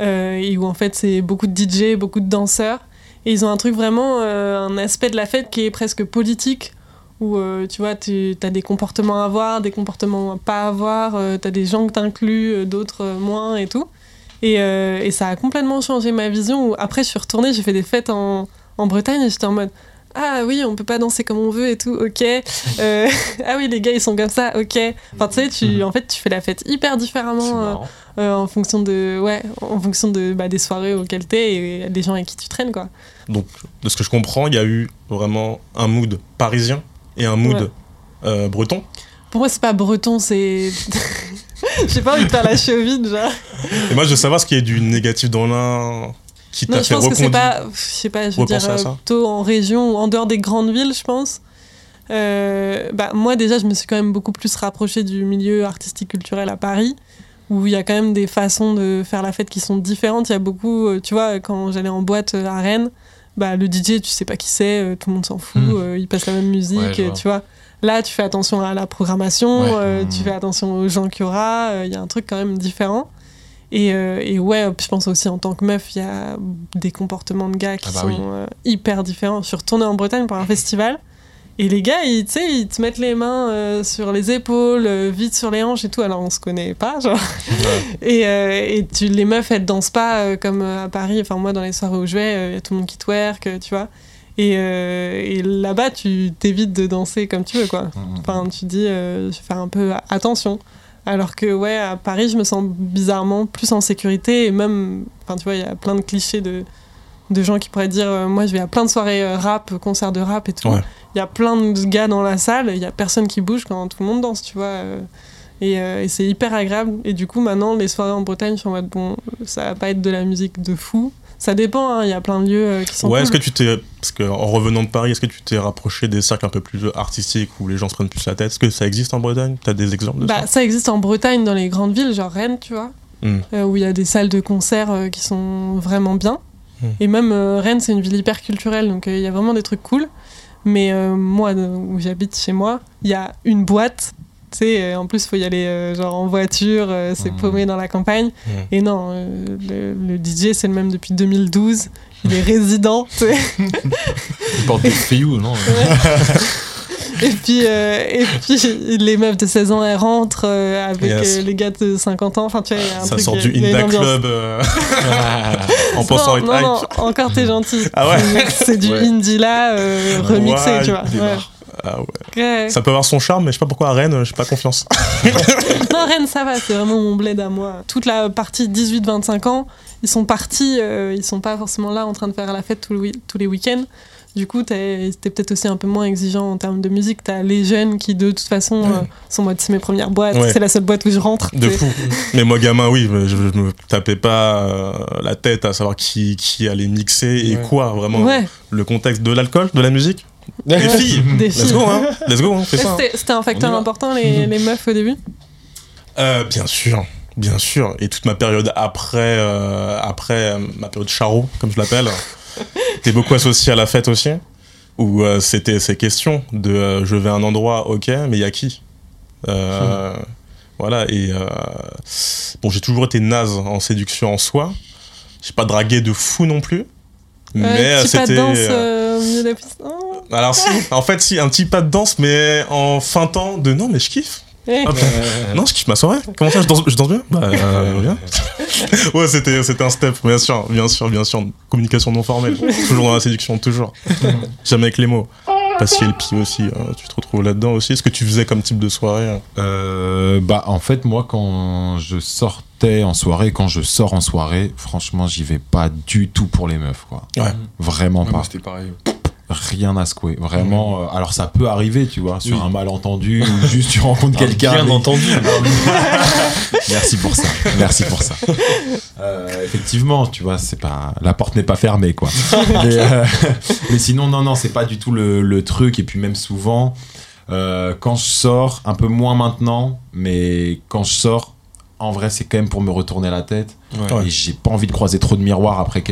euh, et où en fait c'est beaucoup de DJ, beaucoup de danseurs. Et ils ont un truc vraiment, un aspect de la fête qui est presque politique, où tu vois, tu as des comportements à avoir, des comportements à pas avoir, tu as des gens que t'inclus, d'autres moins et tout. Et, et ça a complètement changé ma vision. Après, je suis retournée, j'ai fait des fêtes en, en Bretagne et j'étais en mode Ah oui, on peut pas danser comme on veut et tout, ok. Euh, ah oui, les gars, ils sont comme ça, ok. Enfin, tu sais, tu, en fait, tu fais la fête hyper différemment euh, euh, en fonction de, ouais, en fonction de, bah, des soirées auxquelles t'es et des gens avec qui tu traînes, quoi. Donc, de ce que je comprends, il y a eu vraiment un mood parisien et un mood Ouais. euh, breton. Pour moi, c'est pas breton, c'est. J'ai pas envie de faire la cheville, genre. Et moi, je veux savoir ce qui est du négatif dans l'un qui je pense que c'est pas. Je sais pas, je veux dire, à euh, plutôt en région ou en dehors des grandes villes, je pense. Euh, bah, moi, déjà, je me suis quand même beaucoup plus rapprochée du milieu artistique culturel à Paris, où il y a quand même des façons de faire la fête qui sont différentes. Il y a beaucoup, euh, tu vois, quand j'allais en boîte à Rennes, bah, le DJ, tu sais pas qui c'est, tout le monde s'en fout, Hmm. euh, il passe la même musique, Ouais, tu vois. Là, tu fais attention à la programmation, Ouais. euh, Hmm. tu fais attention aux gens qu'il y aura, il y a un truc quand même différent. Et, euh, et ouais, je pense aussi en tant que meuf, il y a des comportements de gars qui Ah bah sont oui. euh, hyper différents. Je suis retournée en Bretagne pour un festival. Et les gars, ils, tu sais, ils te mettent les mains euh, sur les épaules, vite sur les hanches et tout. Alors on se connaît pas, genre. Et, et tu, les meufs, elles dansent pas comme à Paris. Enfin, moi, dans les soirées où je vais, il y a tout le monde qui twerk, tu vois. Et, euh, et là-bas, tu t'évites de danser comme tu veux, quoi. Enfin, tu dis, euh, je vais faire un peu attention. Alors que, ouais, à Paris, je me sens bizarrement plus en sécurité. Et même, enfin, tu vois, il y a plein de clichés de, de gens qui pourraient dire, euh, moi, je vais à plein de soirées euh, rap, concerts de rap et tout. Il Ouais. y a plein de gars dans la salle, il y a personne qui bouge quand tout le monde danse, tu vois. euh, et, euh, et c'est hyper agréable. Et du coup, maintenant, les soirées en Bretagne, je suis en mode, bon, ça va pas être de la musique de fou. Ça dépend, hein, il y a plein de lieux euh, qui sont Ouais, cool. est-ce que tu t'es. Parce qu'en revenant de Paris, est-ce que tu t'es rapproché des cercles un peu plus artistiques où les gens se prennent plus la tête? Est-ce que ça existe en Bretagne? T'as des exemples de Bah, ça existe en Bretagne, dans les grandes villes, genre Rennes, tu vois, Hmm. euh, où il y a des salles de concert euh, qui sont vraiment bien. Hmm. Et même euh, Rennes, c'est une ville hyper culturelle, donc euh, il y a vraiment des trucs cool. Mais euh, moi, euh, où j'habite chez moi, il y a une boîte Tu sais, euh, en plus, faut y aller euh, genre en voiture, euh, c'est Mhm. paumé dans la campagne. Mhm. Et non, euh, le, le DJ, c'est le même depuis 2012. Il est résident, tu sais. Une porte de Friou, non Et puis, euh, et puis, les meufs de 16 ans, elles rentrent euh, avec Yes. euh, les gars de 50 ans. Enfin, tu vois, il y a un Ça truc, sort il du il Inda. Club euh, en pensant être non, non, encore t'es gentil. Ah ouais C'est du Ouais. indie là, euh, remixé, tu vois. il Ouais. Ah ouais. Ouais. Ça peut avoir son charme, mais je sais pas pourquoi à Rennes, j'ai pas confiance. Non, Rennes, ça va, c'est vraiment mon bled à moi. Toute la partie 18-25 ans, ils sont partis, euh, ils sont pas forcément là en train de faire la fête tous, le tous les week-ends. Du coup, t'es peut-être aussi un peu moins exigeant en termes de musique. T'as les jeunes qui, de toute façon, euh, sont mode c'est mes premières boîtes, Ouais. c'est la seule boîte où je rentre. De fou. Mais moi, gamin, oui, je, je me tapais pas euh, la tête à savoir qui, qui allait mixer et Ouais. quoi, vraiment. Ouais, Le contexte de l'alcool, de la musique. Les filles des Let's filles. go, hein Let's go, hein, ça. hein. C'était c'était un facteur On y va. important, les, les meufs au début? Euh, bien sûr, bien sûr. Et toute ma période après, euh, après euh, ma période charo, comme je l'appelle, était beaucoup associée à la fête aussi, où euh, c'était ces questions de euh, je vais à un endroit, ok, mais il y a qui? Euh, Voilà, et euh, bon, j'ai toujours été naze en séduction en soi. J'ai pas dragué de fou non plus. Mais Euh, euh, petit pas de c'était. danse euh, euh, au milieu de la piste? Oh. Alors si, en fait si, un petit pas de danse, mais en feintant de non mais je kiffe. Hop. Non, je kiffe ma soirée. Comment ça, je danse, je danse bien Bah, euh, bien. ouais, c'était, c'était un step, bien sûr, bien sûr, bien sûr. Communication non formelle. toujours dans la séduction, toujours. Jamais avec les mots. Pied aussi, hein, tu te retrouves là-dedans aussi. Est-ce que tu faisais comme type de soirée hein Euh, bah en fait moi quand je sortais en soirée, quand je sors en soirée, franchement j'y vais pas du tout pour les meufs quoi. Ouais. Vraiment Ouais, pas. C'était pareil. Rien à secouer. Vraiment. euh, alors ça peut arriver tu vois sur Oui. un malentendu ou juste tu rencontres quelqu'un. Bien mais- entendu. Merci pour ça. Merci pour ça. Euh, effectivement, tu vois, c'est pas la porte n'est pas fermée quoi. mais, euh, mais sinon non non, c'est pas du tout le, le truc et puis même souvent quand je sors, un peu moins maintenant, mais quand je sors en vrai, c'est quand même pour me retourner la tête. Ouais. Et j'ai pas envie de croiser trop de miroirs après,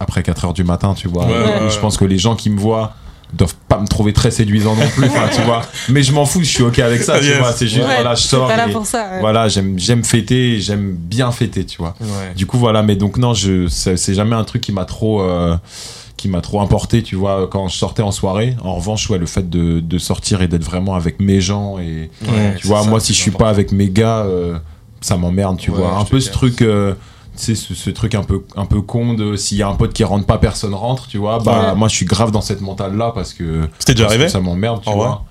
après 4 heures du matin, tu vois. Ouais, Et ouais, je pense que les gens qui me voient doivent pas me trouver très séduisant non plus, tu vois. Mais je m'en fous, je suis ok avec ça, tu Yes. vois. C'est juste, Ouais, voilà, je sors. pas là et pour ça. ouais. Voilà, j'aime, j'aime fêter, j'aime bien fêter, tu vois. Ouais. Du coup, voilà, mais donc non, je, c'est, jamais un truc qui m'a trop, euh, qui m'a trop importé, tu vois, quand je sortais en soirée. En revanche, ouais, le fait de, de sortir et d'être vraiment avec mes gens et, Ouais, tu vois, ça, moi, si je suis important. pas avec mes gars, euh, ça m'emmerde, tu Ouais, vois. Un peu ce truc, euh, tu sais, ce, ce truc un peu, un peu con de s'il y a un pote qui rentre pas, personne rentre, tu vois. Bah, Ouais. moi, je suis grave dans cette mentale-là parce que, C'était déjà parce que arrivé ça m'emmerde, tu En vois.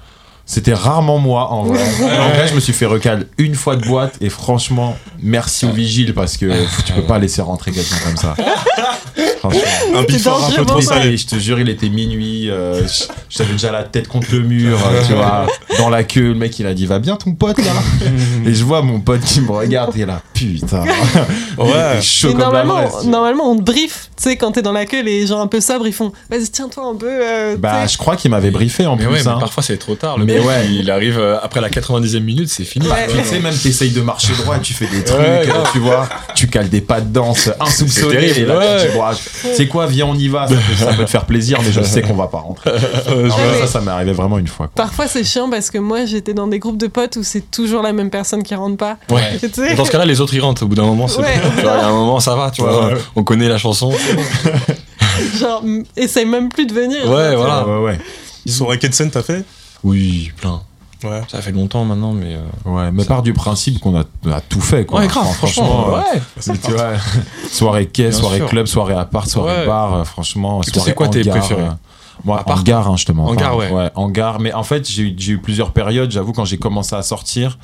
C'était rarement moi, en vrai. en vrai, je me suis fait recal une fois de boîte et franchement, merci au vigile parce que tu peux pas laisser rentrer quelqu'un comme ça. franchement. Un bifort un peu trop salé. je te jure, il était minuit. euh, je- J'avais déjà la tête contre le mur, euh, tu vois, dans la queue. Le mec, il a dit Va bien ton pote là Et je vois mon pote qui me regarde et là, putain. Ouais. chaud comme normalement, normalement, on brief. Tu sais, quand t'es dans la queue, les gens un peu sobres, ils font Vas-y, tiens-toi un peu. euh, Bah, je crois qu'il m'avait briefé en Mais plus. ouais, mais hein. parfois c'est trop tard. Le Mais mec, ouais. il arrive euh, après la 90e minute, c'est fini. Ouais. Tu sais, même t'essayes de marcher droit, tu fais des trucs, Ouais, euh, tu vois, tu cales des pas de danse insoupçonnés. et là, ouais. tu dis, Bon, c'est quoi, viens, on y va, ça peut, ça peut te faire plaisir, mais je sais qu'on va pas rentrer. Alors, ça, ça m'est arrivé vraiment une fois. quoi. Parfois, c'est chiant parce que moi, j'étais dans des groupes de potes où c'est toujours la même personne qui rentre pas. Ouais. Tu sais Et Dans ce cas-là, les autres ils rentrent. Au bout d'un moment, c'est Ouais. bon. Tu vois, Il y a un moment, ça va, tu vois. On connaît la chanson. Genre, essaye même plus de venir. Ouais, voilà. Ouais, ouais. Ils sont avec Edson, t'as fait? Oui, plein. Ouais. Ça fait longtemps maintenant, mais. euh, Ouais, mais part du principe qu'on a, a tout fait, quoi. Ouais, grave, Enfin, franchement. euh, Ouais. tu vois, soirée quai, Bien soirée sûr. club, soirée appart, soirée Ouais. bar, euh, franchement, c'est quoi tes préférés? euh, Moi, Appart hangar, hein, je te mens Hangar, pas. ouais. Ouais, hangar. Mais en fait, j'ai eu, j'ai eu plusieurs périodes. J'avoue, quand j'ai commencé à sortir,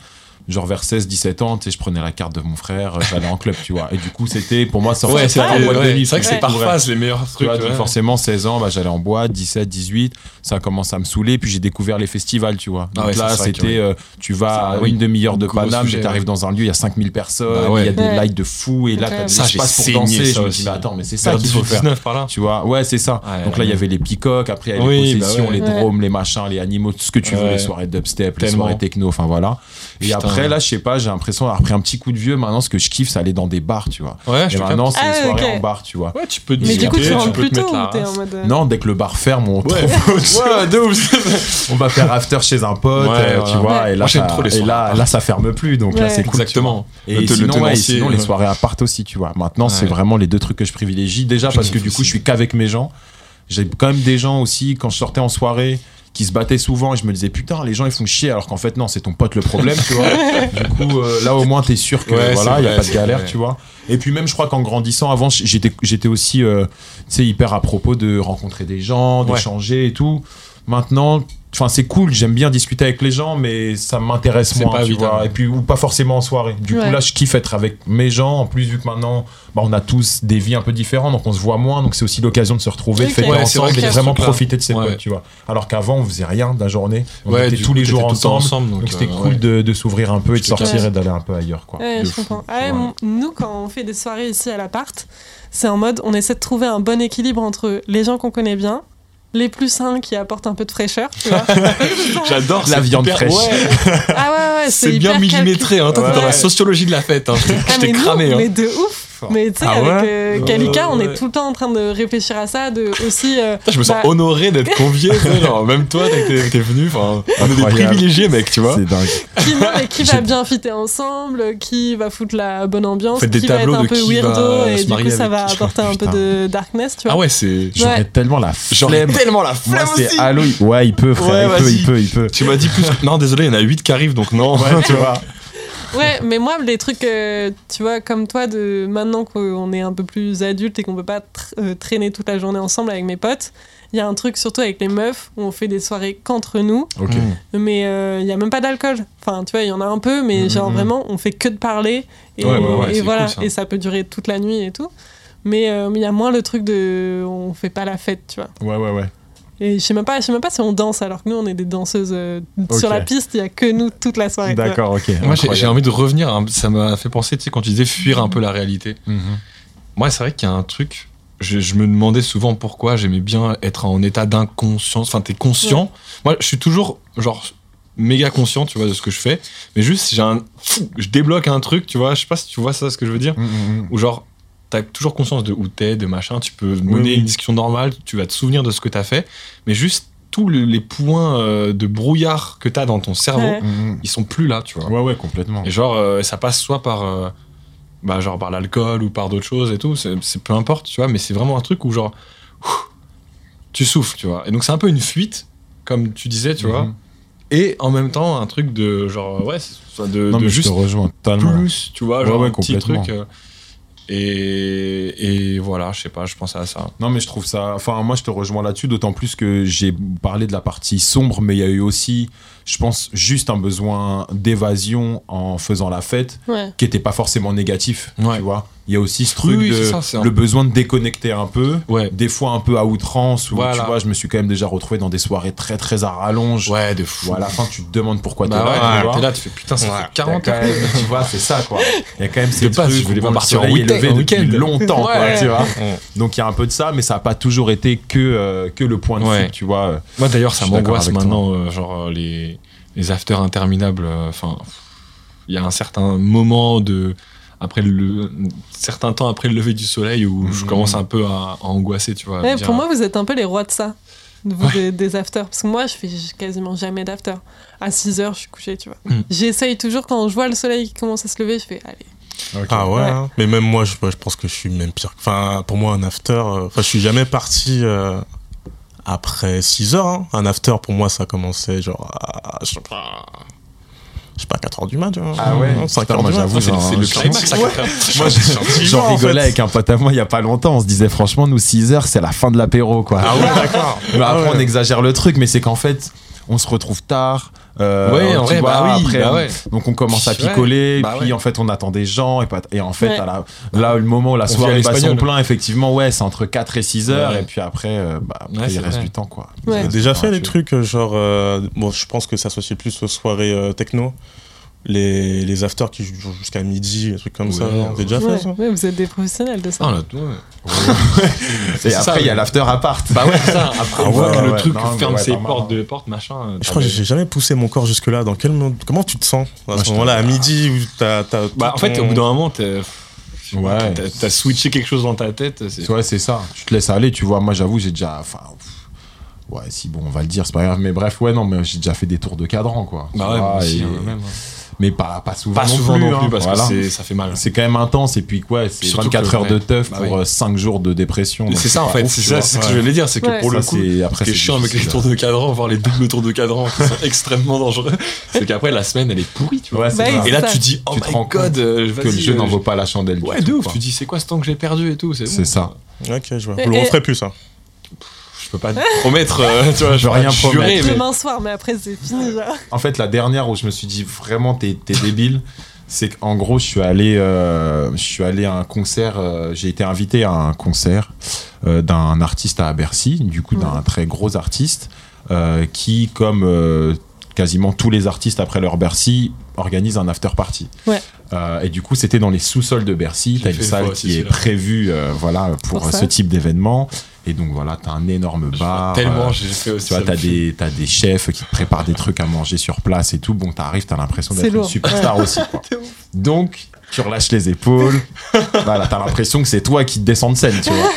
genre vers 16, 17 ans, tu sais, je prenais la carte de mon frère, euh, j'allais en club, tu vois. Et du coup, c'était, pour moi, sortir Ouais, c'est en boîte de ouais, nuit, c'est vrai que c'est par phase les meilleurs Tu trucs. vois, donc ouais. forcément, 16 ans, bah, j'allais en boîte, 17, 18, ça a commencé à me saouler, puis j'ai découvert les festivals, tu vois. Ah Donc ouais, ça, là, c'était, euh, tu vas à une demi-heure de Paname, t'arrives ouais. dans un lieu, il y a 5000 personnes, Bah ouais. il y a des Ouais. lights de fou, et là, Ouais. t'as de Ça, j'ai l'espace pour danser. je me dis, mais attends, mais c'est ça qu'il faut 18, faire. 19 par là. Tu vois, ouais, c'est ça. Ouais, Donc là, il y avait les peacocks, après, il y avait les bah possessions, ouais. les Ouais. dromes, les machins, les animaux, tout ce que tu veux, Ouais. les soirées dubstep, les soirées techno, enfin voilà. Et après, Après, là, je sais pas, j'ai l'impression d'avoir pris un petit coup de vieux. Maintenant, ce que je kiffe, c'est aller dans des bars, tu vois. Ouais, je Et te maintenant, c'est Ah, les soirées ok. en bar, tu vois. Ouais, tu peux Mais du coup, tu rentres plus te tôt en mode. euh, Non, dès que le bar ferme, on, on va faire after chez un pote, Ouais, euh, tu vois. Ouais. Et là, Moi, j'aime ça, trop les et soirées là, là, ça ferme plus. Donc là, c'est cool. Exactement. Et sinon, les soirées à part aussi, tu vois. Maintenant, c'est vraiment les deux trucs que je privilégie. Déjà, parce que du coup, je suis qu'avec mes gens. J'ai quand même des gens aussi, quand je sortais en soirée, qui se battaient souvent et je me disais, putain, les gens ils font chier, alors qu'en fait, non, c'est ton pote le problème, tu vois. du coup, euh, là, au moins, t'es sûr que Ouais, voilà, il y a pas de galère, vrai. tu vois. Et puis, même, je crois qu'en grandissant, avant, j'étais j'étais aussi, euh, tu sais, hyper à propos de rencontrer des gens, Ouais. d'échanger et tout. Maintenant, Enfin, c'est cool, j'aime bien discuter avec les gens, mais ça m'intéresse moins, pas tu vital. vois. Et puis, ou pas forcément en soirée. Du Ouais. coup, là, je kiffe être avec mes gens. En plus, vu que maintenant, bah, on a tous des vies un peu différentes, donc on se voit moins. Donc, c'est aussi l'occasion de se retrouver, de Ok. fêter Ouais, vrai et a de vraiment profiter de ses Ouais. potes, tu vois. Alors qu'avant, on faisait rien de la journée. On Ouais, était tous les jours ensemble. ensemble, Donc, c'était euh, cool ouais. de, de s'ouvrir un peu et de sortir et d'aller un peu ailleurs, quoi. Ouais, de je fou. comprends. Ouais, Ouais. mon- nous, quand on fait des soirées ici à l'appart, c'est en mode on essaie de trouver un bon équilibre entre les gens qu'on connaît bien, les plus sains qui apportent un peu de fraîcheur, tu vois. J'adore La viande hyper- fraîche. ouais, ah ouais, ouais, c'est bien millimétré. Hein. Toi, t'es dans la sociologie de la fête. Hein. Je t'ai- Ah, nous, cramé. Hein. Mais de ouf. Mais tu sais, Ah avec ouais euh, Kalika, ouais, on est tout le temps en train de réfléchir à ça, de aussi. euh, je me sens bah, honoré d'être convié. genre, même toi, t'es- venu. Enfin, on est des privilégiés, mec, tu vois. C'est dingue. qui, non, mais qui va bien fitter ensemble, qui va foutre la bonne ambiance, Faites des qui va être un peu weirdo et du coup ça va qui. apporter un peu de darkness, tu vois. Ah ouais, c'est. J'aurais Ouais. tellement la flemme. tellement la Moi, flemme c'est aussi. Halloween. Ouais, il peut, frère. Il peut, il peut, il peut. Tu m'as dit plus. Non, désolé, il y en a 8 qui arrivent, donc non. Tu vois. Ouais, mais moi, les trucs, euh, tu vois, comme toi, de maintenant qu'on est un peu plus adulte et qu'on peut pas tr- euh, traîner toute la journée ensemble avec mes potes, il y a un truc surtout avec les meufs où on fait des soirées qu'entre nous, Ok. mais euh, il y a même pas d'alcool. Enfin, tu vois, il y en a un peu, mais Mhm, genre mhm. vraiment, on fait que de parler et, Ouais, ouais, ouais, et c'est voilà, cool, ça. et ça peut durer toute la nuit et tout. Mais euh, mais il y a moins le truc de on fait pas la fête, tu vois. Ouais, ouais, ouais. Et je sais même pas, je sais même pas si on danse alors que nous on est des danseuses euh, sur la piste, il y a que nous toute la soirée. D'accord, ok. Moi, j'ai- envie de revenir. hein, Ça m'a fait penser, tu sais, quand tu disais fuir un peu la réalité. Mhm. Moi, c'est vrai qu'il y a un truc. Je, je me demandais souvent pourquoi j'aimais bien être en état d'inconscience. Enfin, t'es conscient. Moi, je suis toujours, genre, méga conscient, tu vois, de ce que je fais. Mais juste, j'ai un. Je débloque un truc, tu vois. Je sais pas si tu vois ça, ce que je veux dire. Mhm, mhm. Ou genre, t'as toujours conscience de où t'es, de machin. Tu peux mener oui. une discussion normale. Tu vas te souvenir de ce que t'as fait. Mais juste, tous le- les points euh, de brouillard que t'as dans ton cerveau, Ouais. Mhm. ils sont plus là, tu vois. Ouais, ouais, complètement. Et genre, euh, ça passe soit par, euh, bah, genre par l'alcool ou par d'autres choses et tout, c'est peu importe, tu vois, mais c'est vraiment un truc où genre, ouf, tu souffles, tu vois. Et donc c'est un peu une fuite, comme tu disais, tu vois, Mhm. et en même temps un truc de genre, ouais, c'est- soit de, Non, de je juste te rejoins totalement. plus, tu vois, genre ouais, un petit truc. euh, et, voilà, je sais pas, je pensais à ça. Non, mais je trouve ça. Enfin, moi, je te rejoins là-dessus, d'autant plus que j'ai parlé de la partie sombre, mais il y a eu aussi, je pense, juste un besoin d'évasion en faisant la fête, Ouais. qui était pas forcément négatif. Ouais. Tu vois, il y a aussi ce truc Oui, oui, de ça, le besoin de déconnecter un peu. Ouais. Des fois un peu à outrance, où Voilà. tu vois, je me suis quand même déjà retrouvé dans des soirées très très à rallonge. Ouais, de fou. Où à la fin, tu te demandes pourquoi Bah t'es là. ouais, tu t'es là, tu fais putain, ça Ouais. fait Il y a 40 quand ans. tu vois, c'est ça quoi. Il y a quand même ces De base, trucs je voulais pas partir en week-end, week-end. longtemps, quoi, Ouais. tu vois. Ouais. Donc il y a un peu de ça, mais ça n'a pas toujours été que, euh, que le point de Ouais. fuite, tu vois. Moi d'ailleurs, ça m'angoisse maintenant, euh, genre les, les afters interminables. euh, Enfin, il y a un certain moment de après le certain temps après le lever du soleil où je Mhm. commence un peu à, à angoisser, tu vois. Ouais, pour moi, vous êtes un peu les rois de ça, vous, Ouais. des, des afters. Parce que moi, je fais quasiment jamais d'after. À 6 heures, je suis couché, tu vois. Mm. J'essaye toujours, quand je vois le soleil qui commence à se lever, je fais, allez. Ah ouais, Ouais. hein. mais même moi je, je pense que je suis même pire. Enfin pour moi un after, euh, enfin je suis jamais parti euh, après 6 heures. hein. Un after pour moi ça commençait genre à, je sais pas, je sais pas 4 heures du mat. tu vois. Ah ouais 5 Putain, heures moi, j'avoue, c'est le- climax, ça, Ouais. Moi, J'en j'en en rigolais fait. avec un pote à moi il y a pas longtemps. On se disait franchement, nous 6 heures, c'est la fin de l'apéro, quoi. Ah ouais d'accord. Mais Ah après, ouais. on exagère le truc, mais c'est qu'en fait, on se retrouve tard. Euh, Ouais, en vrai, vois, bah oui, après, bah ouais. Donc on commence à Ouais, picoler, bah puis ouais. en fait on attend des gens, et, pas- et en fait, Ouais. à la- là, le moment où la à soirée va son plein, effectivement, ouais, c'est entre 4 et 6 heures, Ouais. et puis après, euh, bah, après, Ouais, il reste vrai. du temps, quoi. Ouais. J'ai déjà fait les trucs euh, genre, euh, bon je pense que ça s'associe plus aux soirées euh, techno. Les, les afters qui jouent jusqu'à midi, des trucs comme Ouais, ça. ouais. Vous avez déjà Ouais. fait ça? Ouais, vous êtes des professionnels de ça. Ah, là, ouais. Et après, il y a l'after apart. Bah ouais, c'est ça. Après, fois ouais, que le truc non, ferme ouais, ses portes, hein. de portes, machin. Je crois que j'ai jamais poussé mon corps jusque-là. Dans quel moment- Comment tu te sens à ce moment-là, à midi, où t'as. Bah, en fait, au bout d'un moment, t'es- Ouais. t'as t'as switché quelque chose dans ta tête. c'est- Ouais, c'est ça. Tu te laisses aller, tu vois. Moi, j'avoue, j'ai déjà. Enfin. Ouais, si bon, on va le dire, c'est pas grave. Mais bref, ouais, non, mais j'ai déjà fait des tours de cadran, quoi. Bah ouais, vois, moi aussi, et- hein, même, hein. Mais pas, pas souvent. Pas non souvent plus, non plus, hein. parce Voilà. que ça fait mal. C'est quand même intense. Et puis, ouais, c'est Puis surtout 24 que- heures de teuf Bah pour oui. 5 jours de dépression. C'est ça, en pas fait. C'est ça, ce que je voulais dire. C'est que Ouais. pour le Ça, coup, c'est- après, ce qui est c'est chiant avec les tours de cadran, voire les doubles tours de cadran qui sont extrêmement dangereux, c'est qu'après la semaine elle est pourrie, tu vois. Et là tu dis, oh my rends god, euh, que le jeu euh, n'en vaut pas la chandelle. du Ouais, de ouf. quoi. Tu dis, c'est quoi ce temps que j'ai perdu et tout. C'est ça. Ok, je vois. Vous le referez plus, ça. Je peux pas te promettre, euh, tu vois, je peux peux rien jurer, promettre. mais Demain soir, mais après, c'est fini, genre. En fait, la dernière où je me suis dit vraiment t'es débile, c'est qu'en gros je suis allé, euh, je suis allé à un concert, euh, j'ai été invité à un concert euh, d'un artiste à Bercy, du coup d'un très gros artiste euh, qui, comme euh, quasiment tous les artistes après leur Bercy, organise un after party. Ouais. Euh, et du coup, c'était dans les sous-sols de Bercy. T'as une salle qui est prévue, euh, voilà, pour, ce type d'événement. Et donc voilà, t'as un énorme bar. tellement euh, j'ai fait aussi. tu vois, t'as des, t'as des chefs qui te préparent des trucs à manger sur place et tout. Bon, t'arrives, t'as l'impression d'être une superstar aussi. quoi. Donc, tu relâches les épaules. voilà, t'as l'impression que c'est toi qui te descends de scène, tu vois.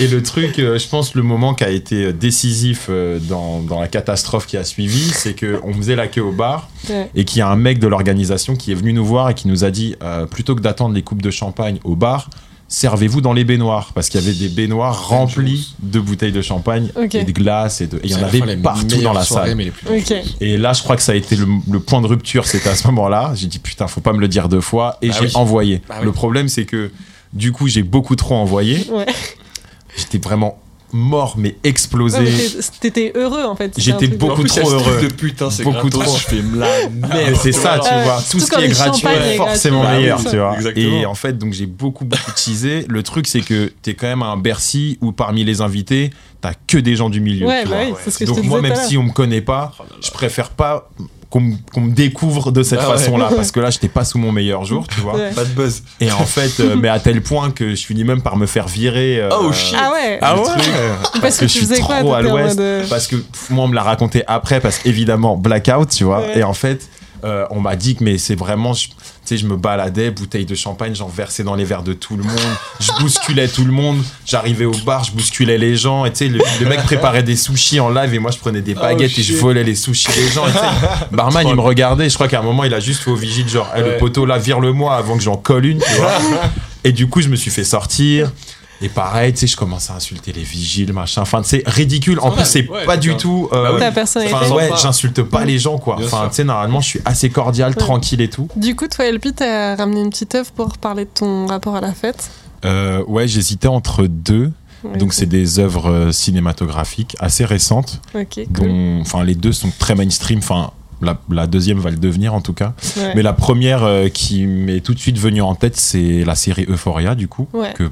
Et le truc, euh, je pense, le moment qui a été euh, décisif euh, dans, dans la catastrophe qui a suivi, c'est qu'on faisait la queue au bar Ouais. et qu'il y a un mec de l'organisation qui est venu nous voir et qui nous a dit euh, plutôt que d'attendre les coupes de champagne au bar, servez-vous dans les baignoires parce qu'il y avait des baignoires remplis de bouteilles de champagne et de glace et de- et il y en avait partout dans la salle. mais les plus Ok. dangereuses. Et là, je crois que ça a été le, le point de rupture. C'était à ce moment-là. J'ai dit putain, faut pas me le dire deux fois. Et Bah j'ai oui. envoyé. Bah oui. Le problème, c'est que du coup, j'ai beaucoup trop envoyé. Ouais. J'étais vraiment mort, mais explosé. Ouais, T'étais heureux, en fait. J'étais beaucoup plus, trop heureux. de putain, c'est Beaucoup gratos, trop. Je fais la Mais merde. c'est ça, tu vois. Tout ce qui est gratuit est forcément meilleur, Bah oui, tu vois. exactement. Et en fait, donc j'ai beaucoup, beaucoup teasé. Le truc, c'est que t'es quand même à un Bercy où parmi les invités, t'as que des gens du milieu. Ouais, tu bah vois. oui, c'est ce que je Donc te moi, même si on me connaît pas, Oh là là. je préfère pas qu'on me- découvre de cette Ah ouais. façon-là. Parce que là, j'étais pas sous mon meilleur jour, tu vois. Ouais. Pas de buzz. Et en fait, euh, mais à tel point que je finis même par me faire virer. euh, Oh, shit. Ah ouais Ah le ouais truc, Parce que je suis faisais quoi trop à l'ouest. euh, Parce que moi, on me l'a raconté après, parce qu'évidemment, blackout, tu vois. Ouais. Et en fait, euh, on m'a dit que mais c'est vraiment, sais, je me baladais, bouteille de champagne, j'en versais dans les verres de tout le monde, je bousculais tout le monde, j'arrivais au bar, je bousculais les gens, et tu sais, le, le mec préparait des sushis en live, et moi je prenais des baguettes et je volais les sushis des gens. Et tu sais, barman, il me regardait, je crois qu'à un moment, il a juste fait au vigile, genre, Eh, le poteau là, vire-le-moi avant que j'en colle une, tu vois. Et du coup, je me suis fait sortir. Et pareil, tu sais, je commence à insulter les vigiles, machin. Enfin, c'est ridicule. En plus, c'est ouais, pas du tout. euh, Bah. Ta personnalité. Enfin, ouais, j'insulte pas les gens, quoi. Bien Enfin, tu sais, normalement, je suis assez cordial, Ouais. tranquille et tout. Du coup, toi, LP, t'as ramené une petite œuvre pour parler de ton rapport à la fête. Euh, ouais, j'hésitais entre deux. Ouais, Donc, c'est des œuvres euh, cinématographiques assez récentes, Ok, cool. dont, enfin, les deux sont très mainstream. Enfin, la, la deuxième va le devenir en tout cas. Ouais. Mais la première euh, qui m'est tout de suite venue en tête, c'est la série Euphoria, du coup, Ouais. que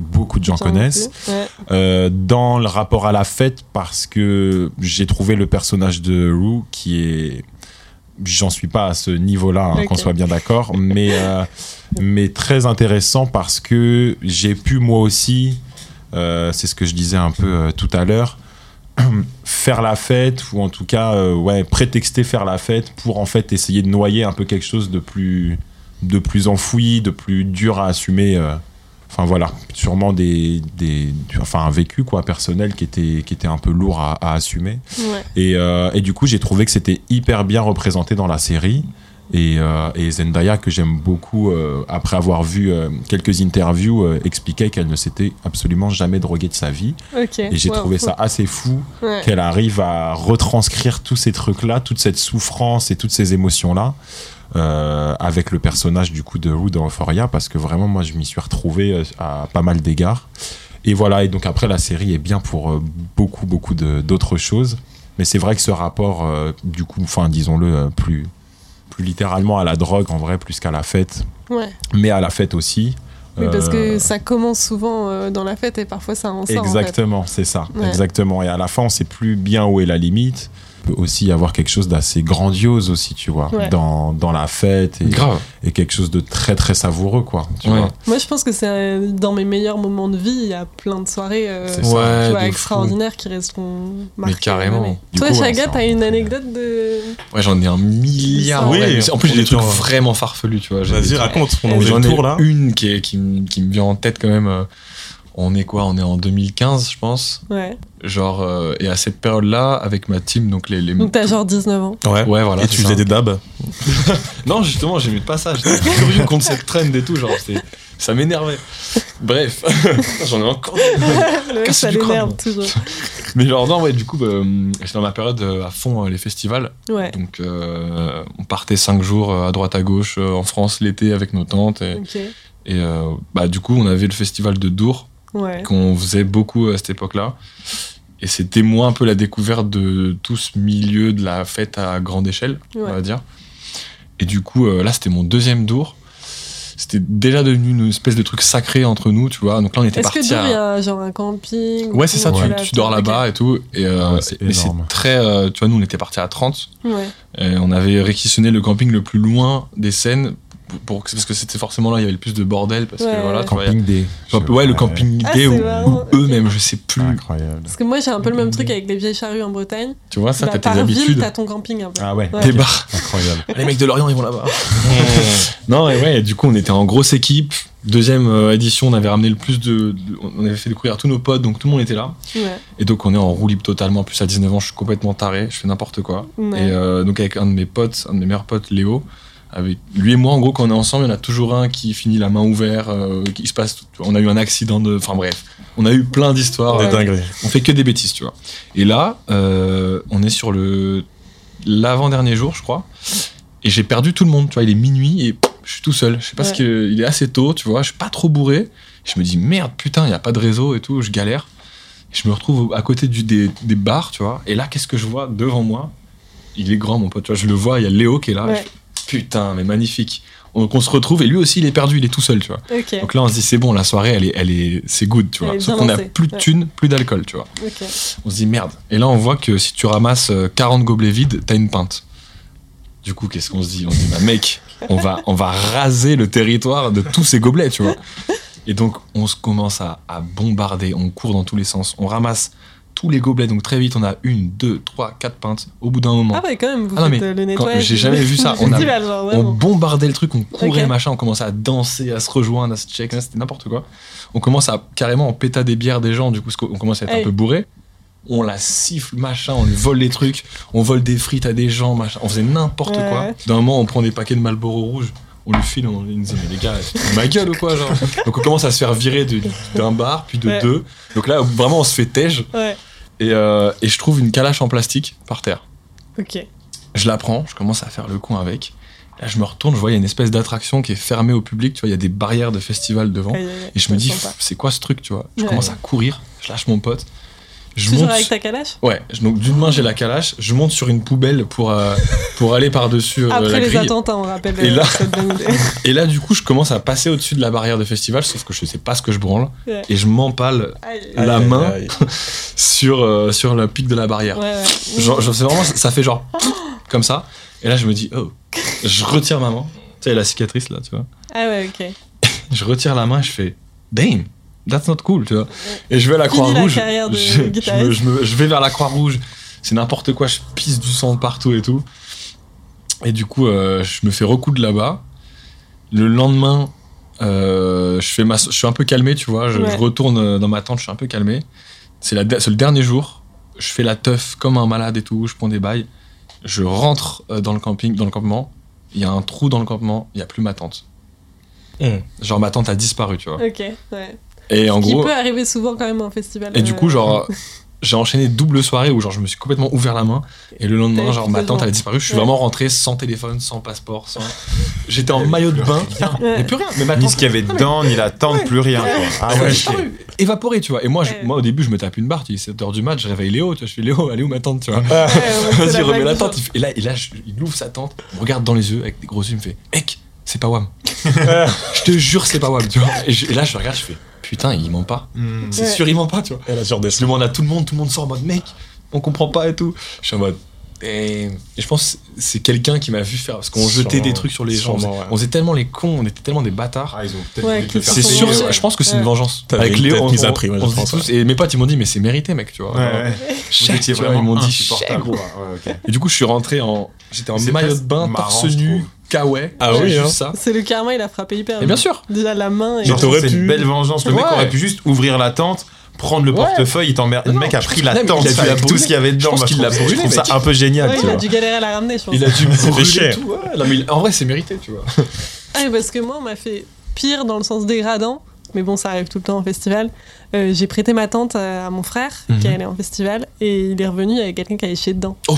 beaucoup de gens connaissent. Ouais. Euh, dans le rapport à la fête parce que j'ai trouvé le personnage de Rue qui est j'en suis pas à ce niveau-là hein, qu'on soit bien d'accord mais euh, mais très intéressant parce que j'ai pu moi aussi euh, c'est ce que je disais un peu tout à l'heure faire la fête ou en tout cas ouais prétexter faire la fête pour en fait essayer de noyer un peu quelque chose de plus de plus enfoui de plus dur à assumer enfin voilà sûrement des, des enfin un vécu quoi personnel qui était qui était un peu lourd à, à assumer Ouais. et, euh, et du coup j'ai trouvé que c'était hyper bien représenté dans la série et, euh, et Zendaya que j'aime beaucoup euh, après avoir vu quelques interviews expliquait qu'elle ne s'était absolument jamais droguée de sa vie et j'ai Wow. trouvé ça assez fou Ouais. qu'elle arrive à retranscrire tous ces trucs-là, toute cette souffrance et toutes ces émotions-là euh, avec le personnage du coup de Rue dans Euphoria parce que vraiment moi je m'y suis retrouvé euh, à pas mal d'égards. Et voilà, et donc après la série est bien pour euh, beaucoup beaucoup d'autres choses, mais c'est vrai que ce rapport euh, du coup, enfin disons-le plus plus littéralement à la drogue en vrai plus qu'à la fête, Ouais. mais à la fête aussi. Oui, parce que ça commence souvent dans la fête et parfois ça en sort. en fait. Exactement, c'est ça. Ouais. Exactement. Et à la fin, on sait plus bien où est la limite. Peut aussi y avoir quelque chose d'assez grandiose aussi, tu vois, Ouais. dans, dans la fête et, Grave. et quelque chose de très très savoureux, quoi. Tu Ouais. vois. Moi, je pense que c'est euh, dans mes meilleurs moments de vie. Il y a plein de soirées euh, ça. Ouais, vois, extraordinaires qui resteront marquées. carrément. jamais. Du Toi, coup, Chaga, t'as une anecdote de. Ouais, j'en ai un milliard. Oui, en. Mais plus, j'ai des trucs en- vraiment farfelus, tu vois. Vas-y, raconte. On en Mais tour là. une qui, est- qui, me- qui me vient en tête quand même. euh, On est quoi On est en 2015, je pense. Ouais. Genre, euh, et à cette période-là, avec ma team, donc les. les... Donc, t'as genre 19 ans. Ouais. Ouais, voilà. Et tu ça. faisais des dabs. Non, justement, j'aimais pas ça. J'étais curieux contre cette trend et tout. Genre, c'était- ça m'énervait. Bref, j'en ai encore. Le mec, ça l'énerve toujours. Mais genre, non, ouais, du coup, bah, j'étais dans ma période euh, à fond les festivals. Ouais. Donc, euh, on partait cinq jours à droite à gauche en France l'été avec nos tantes. Et, Ok. et, euh, bah, du coup, on avait le festival de Dour Ouais. qu'on faisait beaucoup à cette époque-là. Et c'était moi un peu la découverte de tout ce milieu de la fête à grande échelle, on va dire. Et du coup, euh, là, c'était mon deuxième Dour. C'était déjà devenu une espèce de truc sacré entre nous, tu vois. Donc là, on était Est-ce que Dour, il y à. a genre un camping Ouais, c'est ça, tu, dors là-bas et tout. Et, euh, Ouais, c'est mais c'est énorme. très. euh, tu vois, nous, on était partis à 30. Ouais. Et on avait réquisitionné le camping le plus loin des scènes. Pour, parce que c'était forcément là, il y avait le plus de bordel. Parce Ouais, que voilà, Camping Day. ouais, le camping Ah, day ou, marrant, ou eux ok. même, je sais plus. Incroyable. Parce que moi, j'ai un peu le même truc avec les vieilles charrues en Bretagne. Tu vois, ça, Bah, t'as par tes ville, habitudes. t'as ton camping un peu. Ah ouais, Ouais. Tes bars. incroyable. Les mecs de Lorient, ils vont là-bas. non, et ouais, du coup, on était en grosse équipe. Deuxième euh, édition, on avait ramené le plus de, de- On avait fait découvrir tous nos potes, donc tout le monde était là. Ouais. Et donc, on est en roue libre totalement. En plus, à 19 ans, je suis complètement taré, je fais n'importe quoi. Ouais. Et euh, donc, avec un de mes potes, un de mes meilleurs potes, Léo, avec lui et moi, en gros, quand on est ensemble, il y en a toujours un qui finit la main ouverte, euh, qui se passe. On a eu un accident de. Enfin, bref. On a eu plein d'histoires. Des euh, dingueries. on fait que des bêtises, tu vois. Et là, euh, on est sur le l'avant-dernier jour, je crois. Et j'ai perdu tout le monde, tu vois. Il est minuit et pff, je suis tout seul. Je sais pas ce que. Il est assez tôt, tu vois. Je suis pas trop bourré. Je me dis merde, putain, il y a pas de réseau et tout. Je galère. Je me retrouve à côté du, des, des bars, tu vois. Et là, qu'est-ce que je vois devant moi? Il est grand, mon pote, tu vois. Je le vois, il y a Léo qui est là. Ouais. Putain, mais magnifique. Donc on se retrouve et lui aussi, il est perdu, il est tout seul, tu vois. Donc là, on se dit, c'est bon, la soirée, elle est, elle est, c'est good, tu vois. Sauf qu'on a plus de Ouais. thunes, plus d'alcool, tu vois. On se dit merde. Et là, on voit que si tu ramasses euh, 40 gobelets vides, t'as une pinte. Du coup, qu'est-ce qu'on se dit? On se dit, bah mec, on va, on va raser le territoire de tous ces gobelets, tu vois. Et donc, on se commence à, à bombarder, on court dans tous les sens, on ramasse tous les gobelets. Donc, très vite, on a une, deux, trois, quatre pintes. Au bout d'un moment, Ah ouais, quand même, vous Ah non, faites mais euh, le nettoyage. j'ai jamais vu ça. On a- genre, on bombardait le truc, on courait, machin, on commençait à danser, à se rejoindre, à se check, c'était n'importe quoi. On commence à carrément en péta des bières des gens, du coup, qu'on commence à être Hey. un peu bourré. On la siffle, machin, on lui vole des trucs, on vole des frites à des gens, machin, on faisait n'importe Ouais, quoi. D'un moment, on prend des paquets de Malboro rouge, on lui file, on lui dit, mais les gars, ma gueule ou quoi, genre. Donc on commence à se faire virer de- d'un bar, puis de Ouais. deux. Donc là, vraiment, on se fait tège, Ouais. Et, euh, et je trouve une calache en plastique par terre. Ok. Je la prends, je commence à faire le con avec. Là, je me retourne, je vois, il y a une espèce d'attraction qui est fermée au public, tu vois, il y a des barrières de festival devant. Et je me dis, c'est quoi ce truc, tu vois? Je commence à courir, je lâche mon pote. Je Toujours monte. avec ta calache? Ouais, je- donc d'une main j'ai la calache, je monte sur une poubelle pour, euh, pour aller par-dessus euh, Après la les attentats, on rappelle Et euh, là-. Et là, du coup, je commence à passer au-dessus de la barrière de festival, sauf que je sais pas ce que je branle. Ouais. Et je m'empale la Aïe, main aïe, sur, euh, sur le pic de la barrière. Ouais, ouais. Genre, genre, c'est vraiment, ça fait genre comme ça. Et là, je me dis, oh, je retire ma main. Tu sais, la cicatrice là, tu vois. Ah ouais, ok. Je retire la main et je fais, damn, that's not cool, tu vois. Et je vais à la Croix-Rouge. Je, je je me- je vais vers la Croix-Rouge. C'est n'importe quoi, je pisse du sang partout et tout. Et du coup, euh, je me fais recoudre là-bas. Le lendemain, euh, je, fais ma, je suis un peu calmé, tu vois. Je, Ouais. je retourne euh, dans ma tente, je suis un peu calmé. C'est la- c'est le dernier jour. Je fais la teuf comme un malade et tout. Je prends des bails. Je rentre dans le camping, dans le campement. Il y a un trou dans le campement. Il y a plus ma tente. Hum. Genre ma tante a disparu, tu vois. Ok, ouais. Et en Qui gros, peut arriver souvent quand même en festival. et du euh, coup, genre, j'ai enchaîné double soirée où genre je me suis complètement ouvert la main. Et le lendemain, genre ma tante avait disparu. Je suis Ouais. vraiment rentré sans téléphone, sans passeport, sans. J'étais en maillot de bain. Et plus rien. Mais ma Ni tante ce qu'il y avait dedans, ni la tente, plus rien. Quoi. Ah ouais, disparu, évaporé, tu vois. Et moi, je- moi, au début, je me tape une barre. Il est 7h du mat, je réveille Léo. Tu vois, je fais Léo, allez où ma tante, tu vois. Vas-y, remets la tente. Et là, et là je- il ouvre sa tente, il me regarde dans les yeux avec des gros yeux, il me fait Mec, c'est pas Wam. je te jure, c'est pas Wam, tu vois. Et, je- et là, je regarde, je fais Putain, il ment pas. Hmm. C'est Ouais. sûr, il ment pas, tu vois. Elle a Je demande à tout le monde, tout le monde sort en mode Mec, on comprend pas et tout. Je suis en mode Et, et je pense que c'est quelqu'un qui m'a vu faire parce qu'on jetait Sûrement, des trucs sur les gens. sûrement, ouais. on faisait tellement les cons, on était tellement des bâtards. Ah, ils ont Ouais, C'est sûr, ouais. je pense que c'est une vengeance. Avec Léo, on, on- prix, ouais, je on se dit pense, tous, et mes potes ils m'ont dit mais c'est mérité mec, tu vois. Ouais, ouais. Chèque, tu vois, vraiment ils m'ont dit chèque, gros. quoi. Ouais, ok. Et du coup je suis rentré en, j'étais en maillot de bain, torse nu, Ah oui, hein. ça. C'est le karma, il a frappé hyper Et vite. bien sûr. Déjà la main. Et... T'aurais c'est pu- une belle vengeance. Le mec aurait pu juste ouvrir la tente, prendre le Ouais. portefeuille, il t'emmerde. Le Non, mec a pris la tente il a dû la avec tout ce qu'il y avait dedans. Je qu'il je l'a trouve- brûlé, Je trouve ça un peu génial, Ouais, tu il a dû galérer à la ramener, je pense. Il a dû brûler cher. tout. ouais. Non, mais il- en vrai c'est mérité, tu vois. Ah, parce que moi, on m'a fait pire dans le sens dégradant. Mais bon, ça arrive tout le temps en festival. Euh, j'ai prêté ma tante à, à mon frère qui Mhm. allait en festival et il est revenu avec quelqu'un qui avait chié dedans. Ah,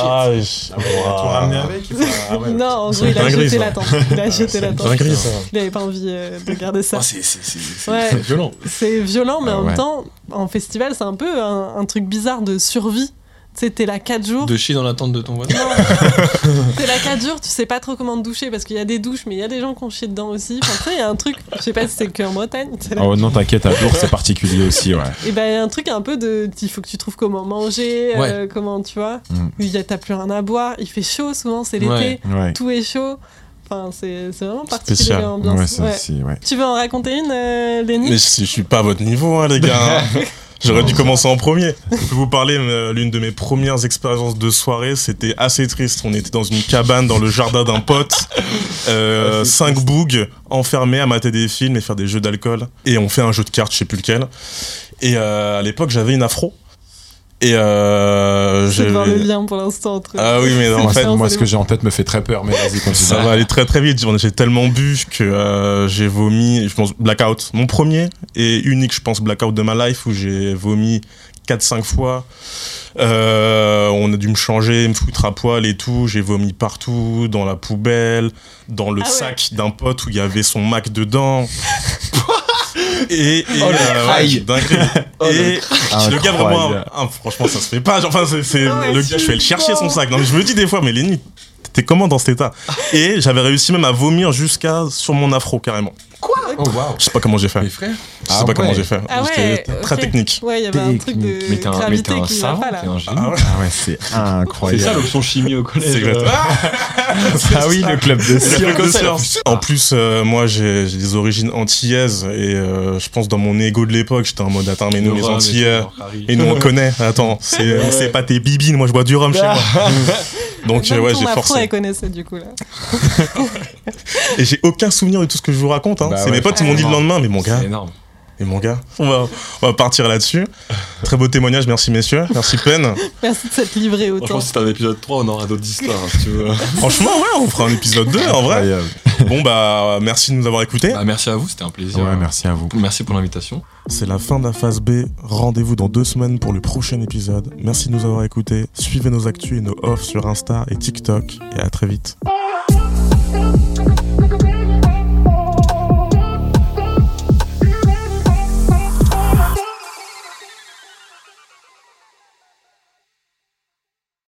Ah ouais, tout ramené avec Ah ouais. non, en gros, il a jeté la tente. Il a jeté la tente. dinguerie ça. Il avait pas envie euh, de garder ça. Ah, c'est Ouais. violent. C'est violent, mais Ah en ouais. même temps, en festival, c'est un peu un, un truc bizarre de survie. Tu sais, t'es là 4 jours. De chier dans la tente de ton voisin. T'es là 4 jours, tu sais pas trop comment te doucher parce qu'il y a des douches, mais il y a des gens qui ont chié dedans aussi. Enfin, tu sais, il y a un truc, je sais pas si c'est que en Bretagne. Oh non, t'inquiète, à Dour, c'est particulier aussi, ouais. Et ben, il y a un truc un peu de. Il faut que tu trouves comment manger, euh, comment tu vois. Mm. Il y a- T'as plus rien à boire, il fait chaud souvent, c'est l'été, Ouais. Ouais. tout est chaud. Enfin, c'est c'est vraiment particulier l'ambiance. Ouais. Tu veux en raconter une, euh, Lenny Mais si je suis pas à votre niveau, hein, les gars. J'aurais dû commencer en premier. Je peux vous parler, euh, l'une de mes premières expériences de soirée, c'était assez triste. On était dans une cabane dans le jardin d'un pote, euh, cinq bougs enfermés à mater des films et faire des jeux d'alcool. Et on fait un jeu de cartes, je sais plus lequel. Et euh, à l'époque, j'avais une afro. Et euh, Je vais j'ai- voir le lien pour l'instant entre. Ah oui, mais en fait, moi, ce que j'ai en tête me fait très peur, mais vas-y, continue. ça va aller très très vite. J'ai tellement bu que euh, j'ai vomi, je pense, blackout. Mon premier et unique, je pense, blackout de ma life où j'ai vomi 4-5 fois. Euh, on a dû me changer, me foutre à poil et tout. J'ai vomi partout, dans la poubelle, dans le Ah ouais. sac d'un pote où il y avait son Mac dedans. et, et Oh, euh, ouais. Oh, et le gars vraiment, ah, franchement, ça se fait pas. Enfin, c'est Ah ouais, le gars, je vais le chercher son sac. Non, mais je me dis des fois, mais Lenny, t'étais comment dans cet état? Et j'avais réussi même à vomir jusqu'à sur mon afro carrément. Oh, waouh. Je sais pas comment j'ai fait. Mes frères. Je sais Ah pas comment j'ai fait. Ah C'était ouais, très technique. Ouais, il y avait un truc de Mais t'es un, gravité un qui va savant, pas là. t'es un génie. Ah ouais. Ah ouais, c'est C'est incroyable. ça l'option chimie au collège. C'est. Ah oui, le club de Le science. club de science. En plus, euh, moi, j'ai des origines antillaises et euh, je pense dans mon ego de l'époque, j'étais en mode attends, mais nous les Antillais, et nous on connaît. Attends, c'est c'est pas tes bibines, moi je bois du rhum chez moi. Donc Même euh, ouais, j'ai forcé. elle connaissait du coup là. Et j'ai aucun souvenir de tout ce que je vous raconte. Hein. Bah c'est ouais, mes potes qui m'ont dit le lendemain, mais mon gars, C'est énorme. Et mon gars, on va, on va partir là-dessus. Très beau témoignage, merci messieurs, merci Pen. Merci de s'être livré autant. Franchement, si c'est un épisode 3, on aura d'autres histoires, hein, si tu veux. Franchement, ouais, on fera un épisode 2 en vrai. Incroyable. Bon bah, merci de nous avoir écoutés. Bah, merci à vous, c'était un plaisir. Ouais, merci à vous. Merci pour l'invitation. C'est la fin de la phase B. Rendez-vous dans deux semaines pour le prochain épisode. Merci de nous avoir écoutés. Suivez nos actus et nos offs sur Insta et TikTok. Et à très vite. Thank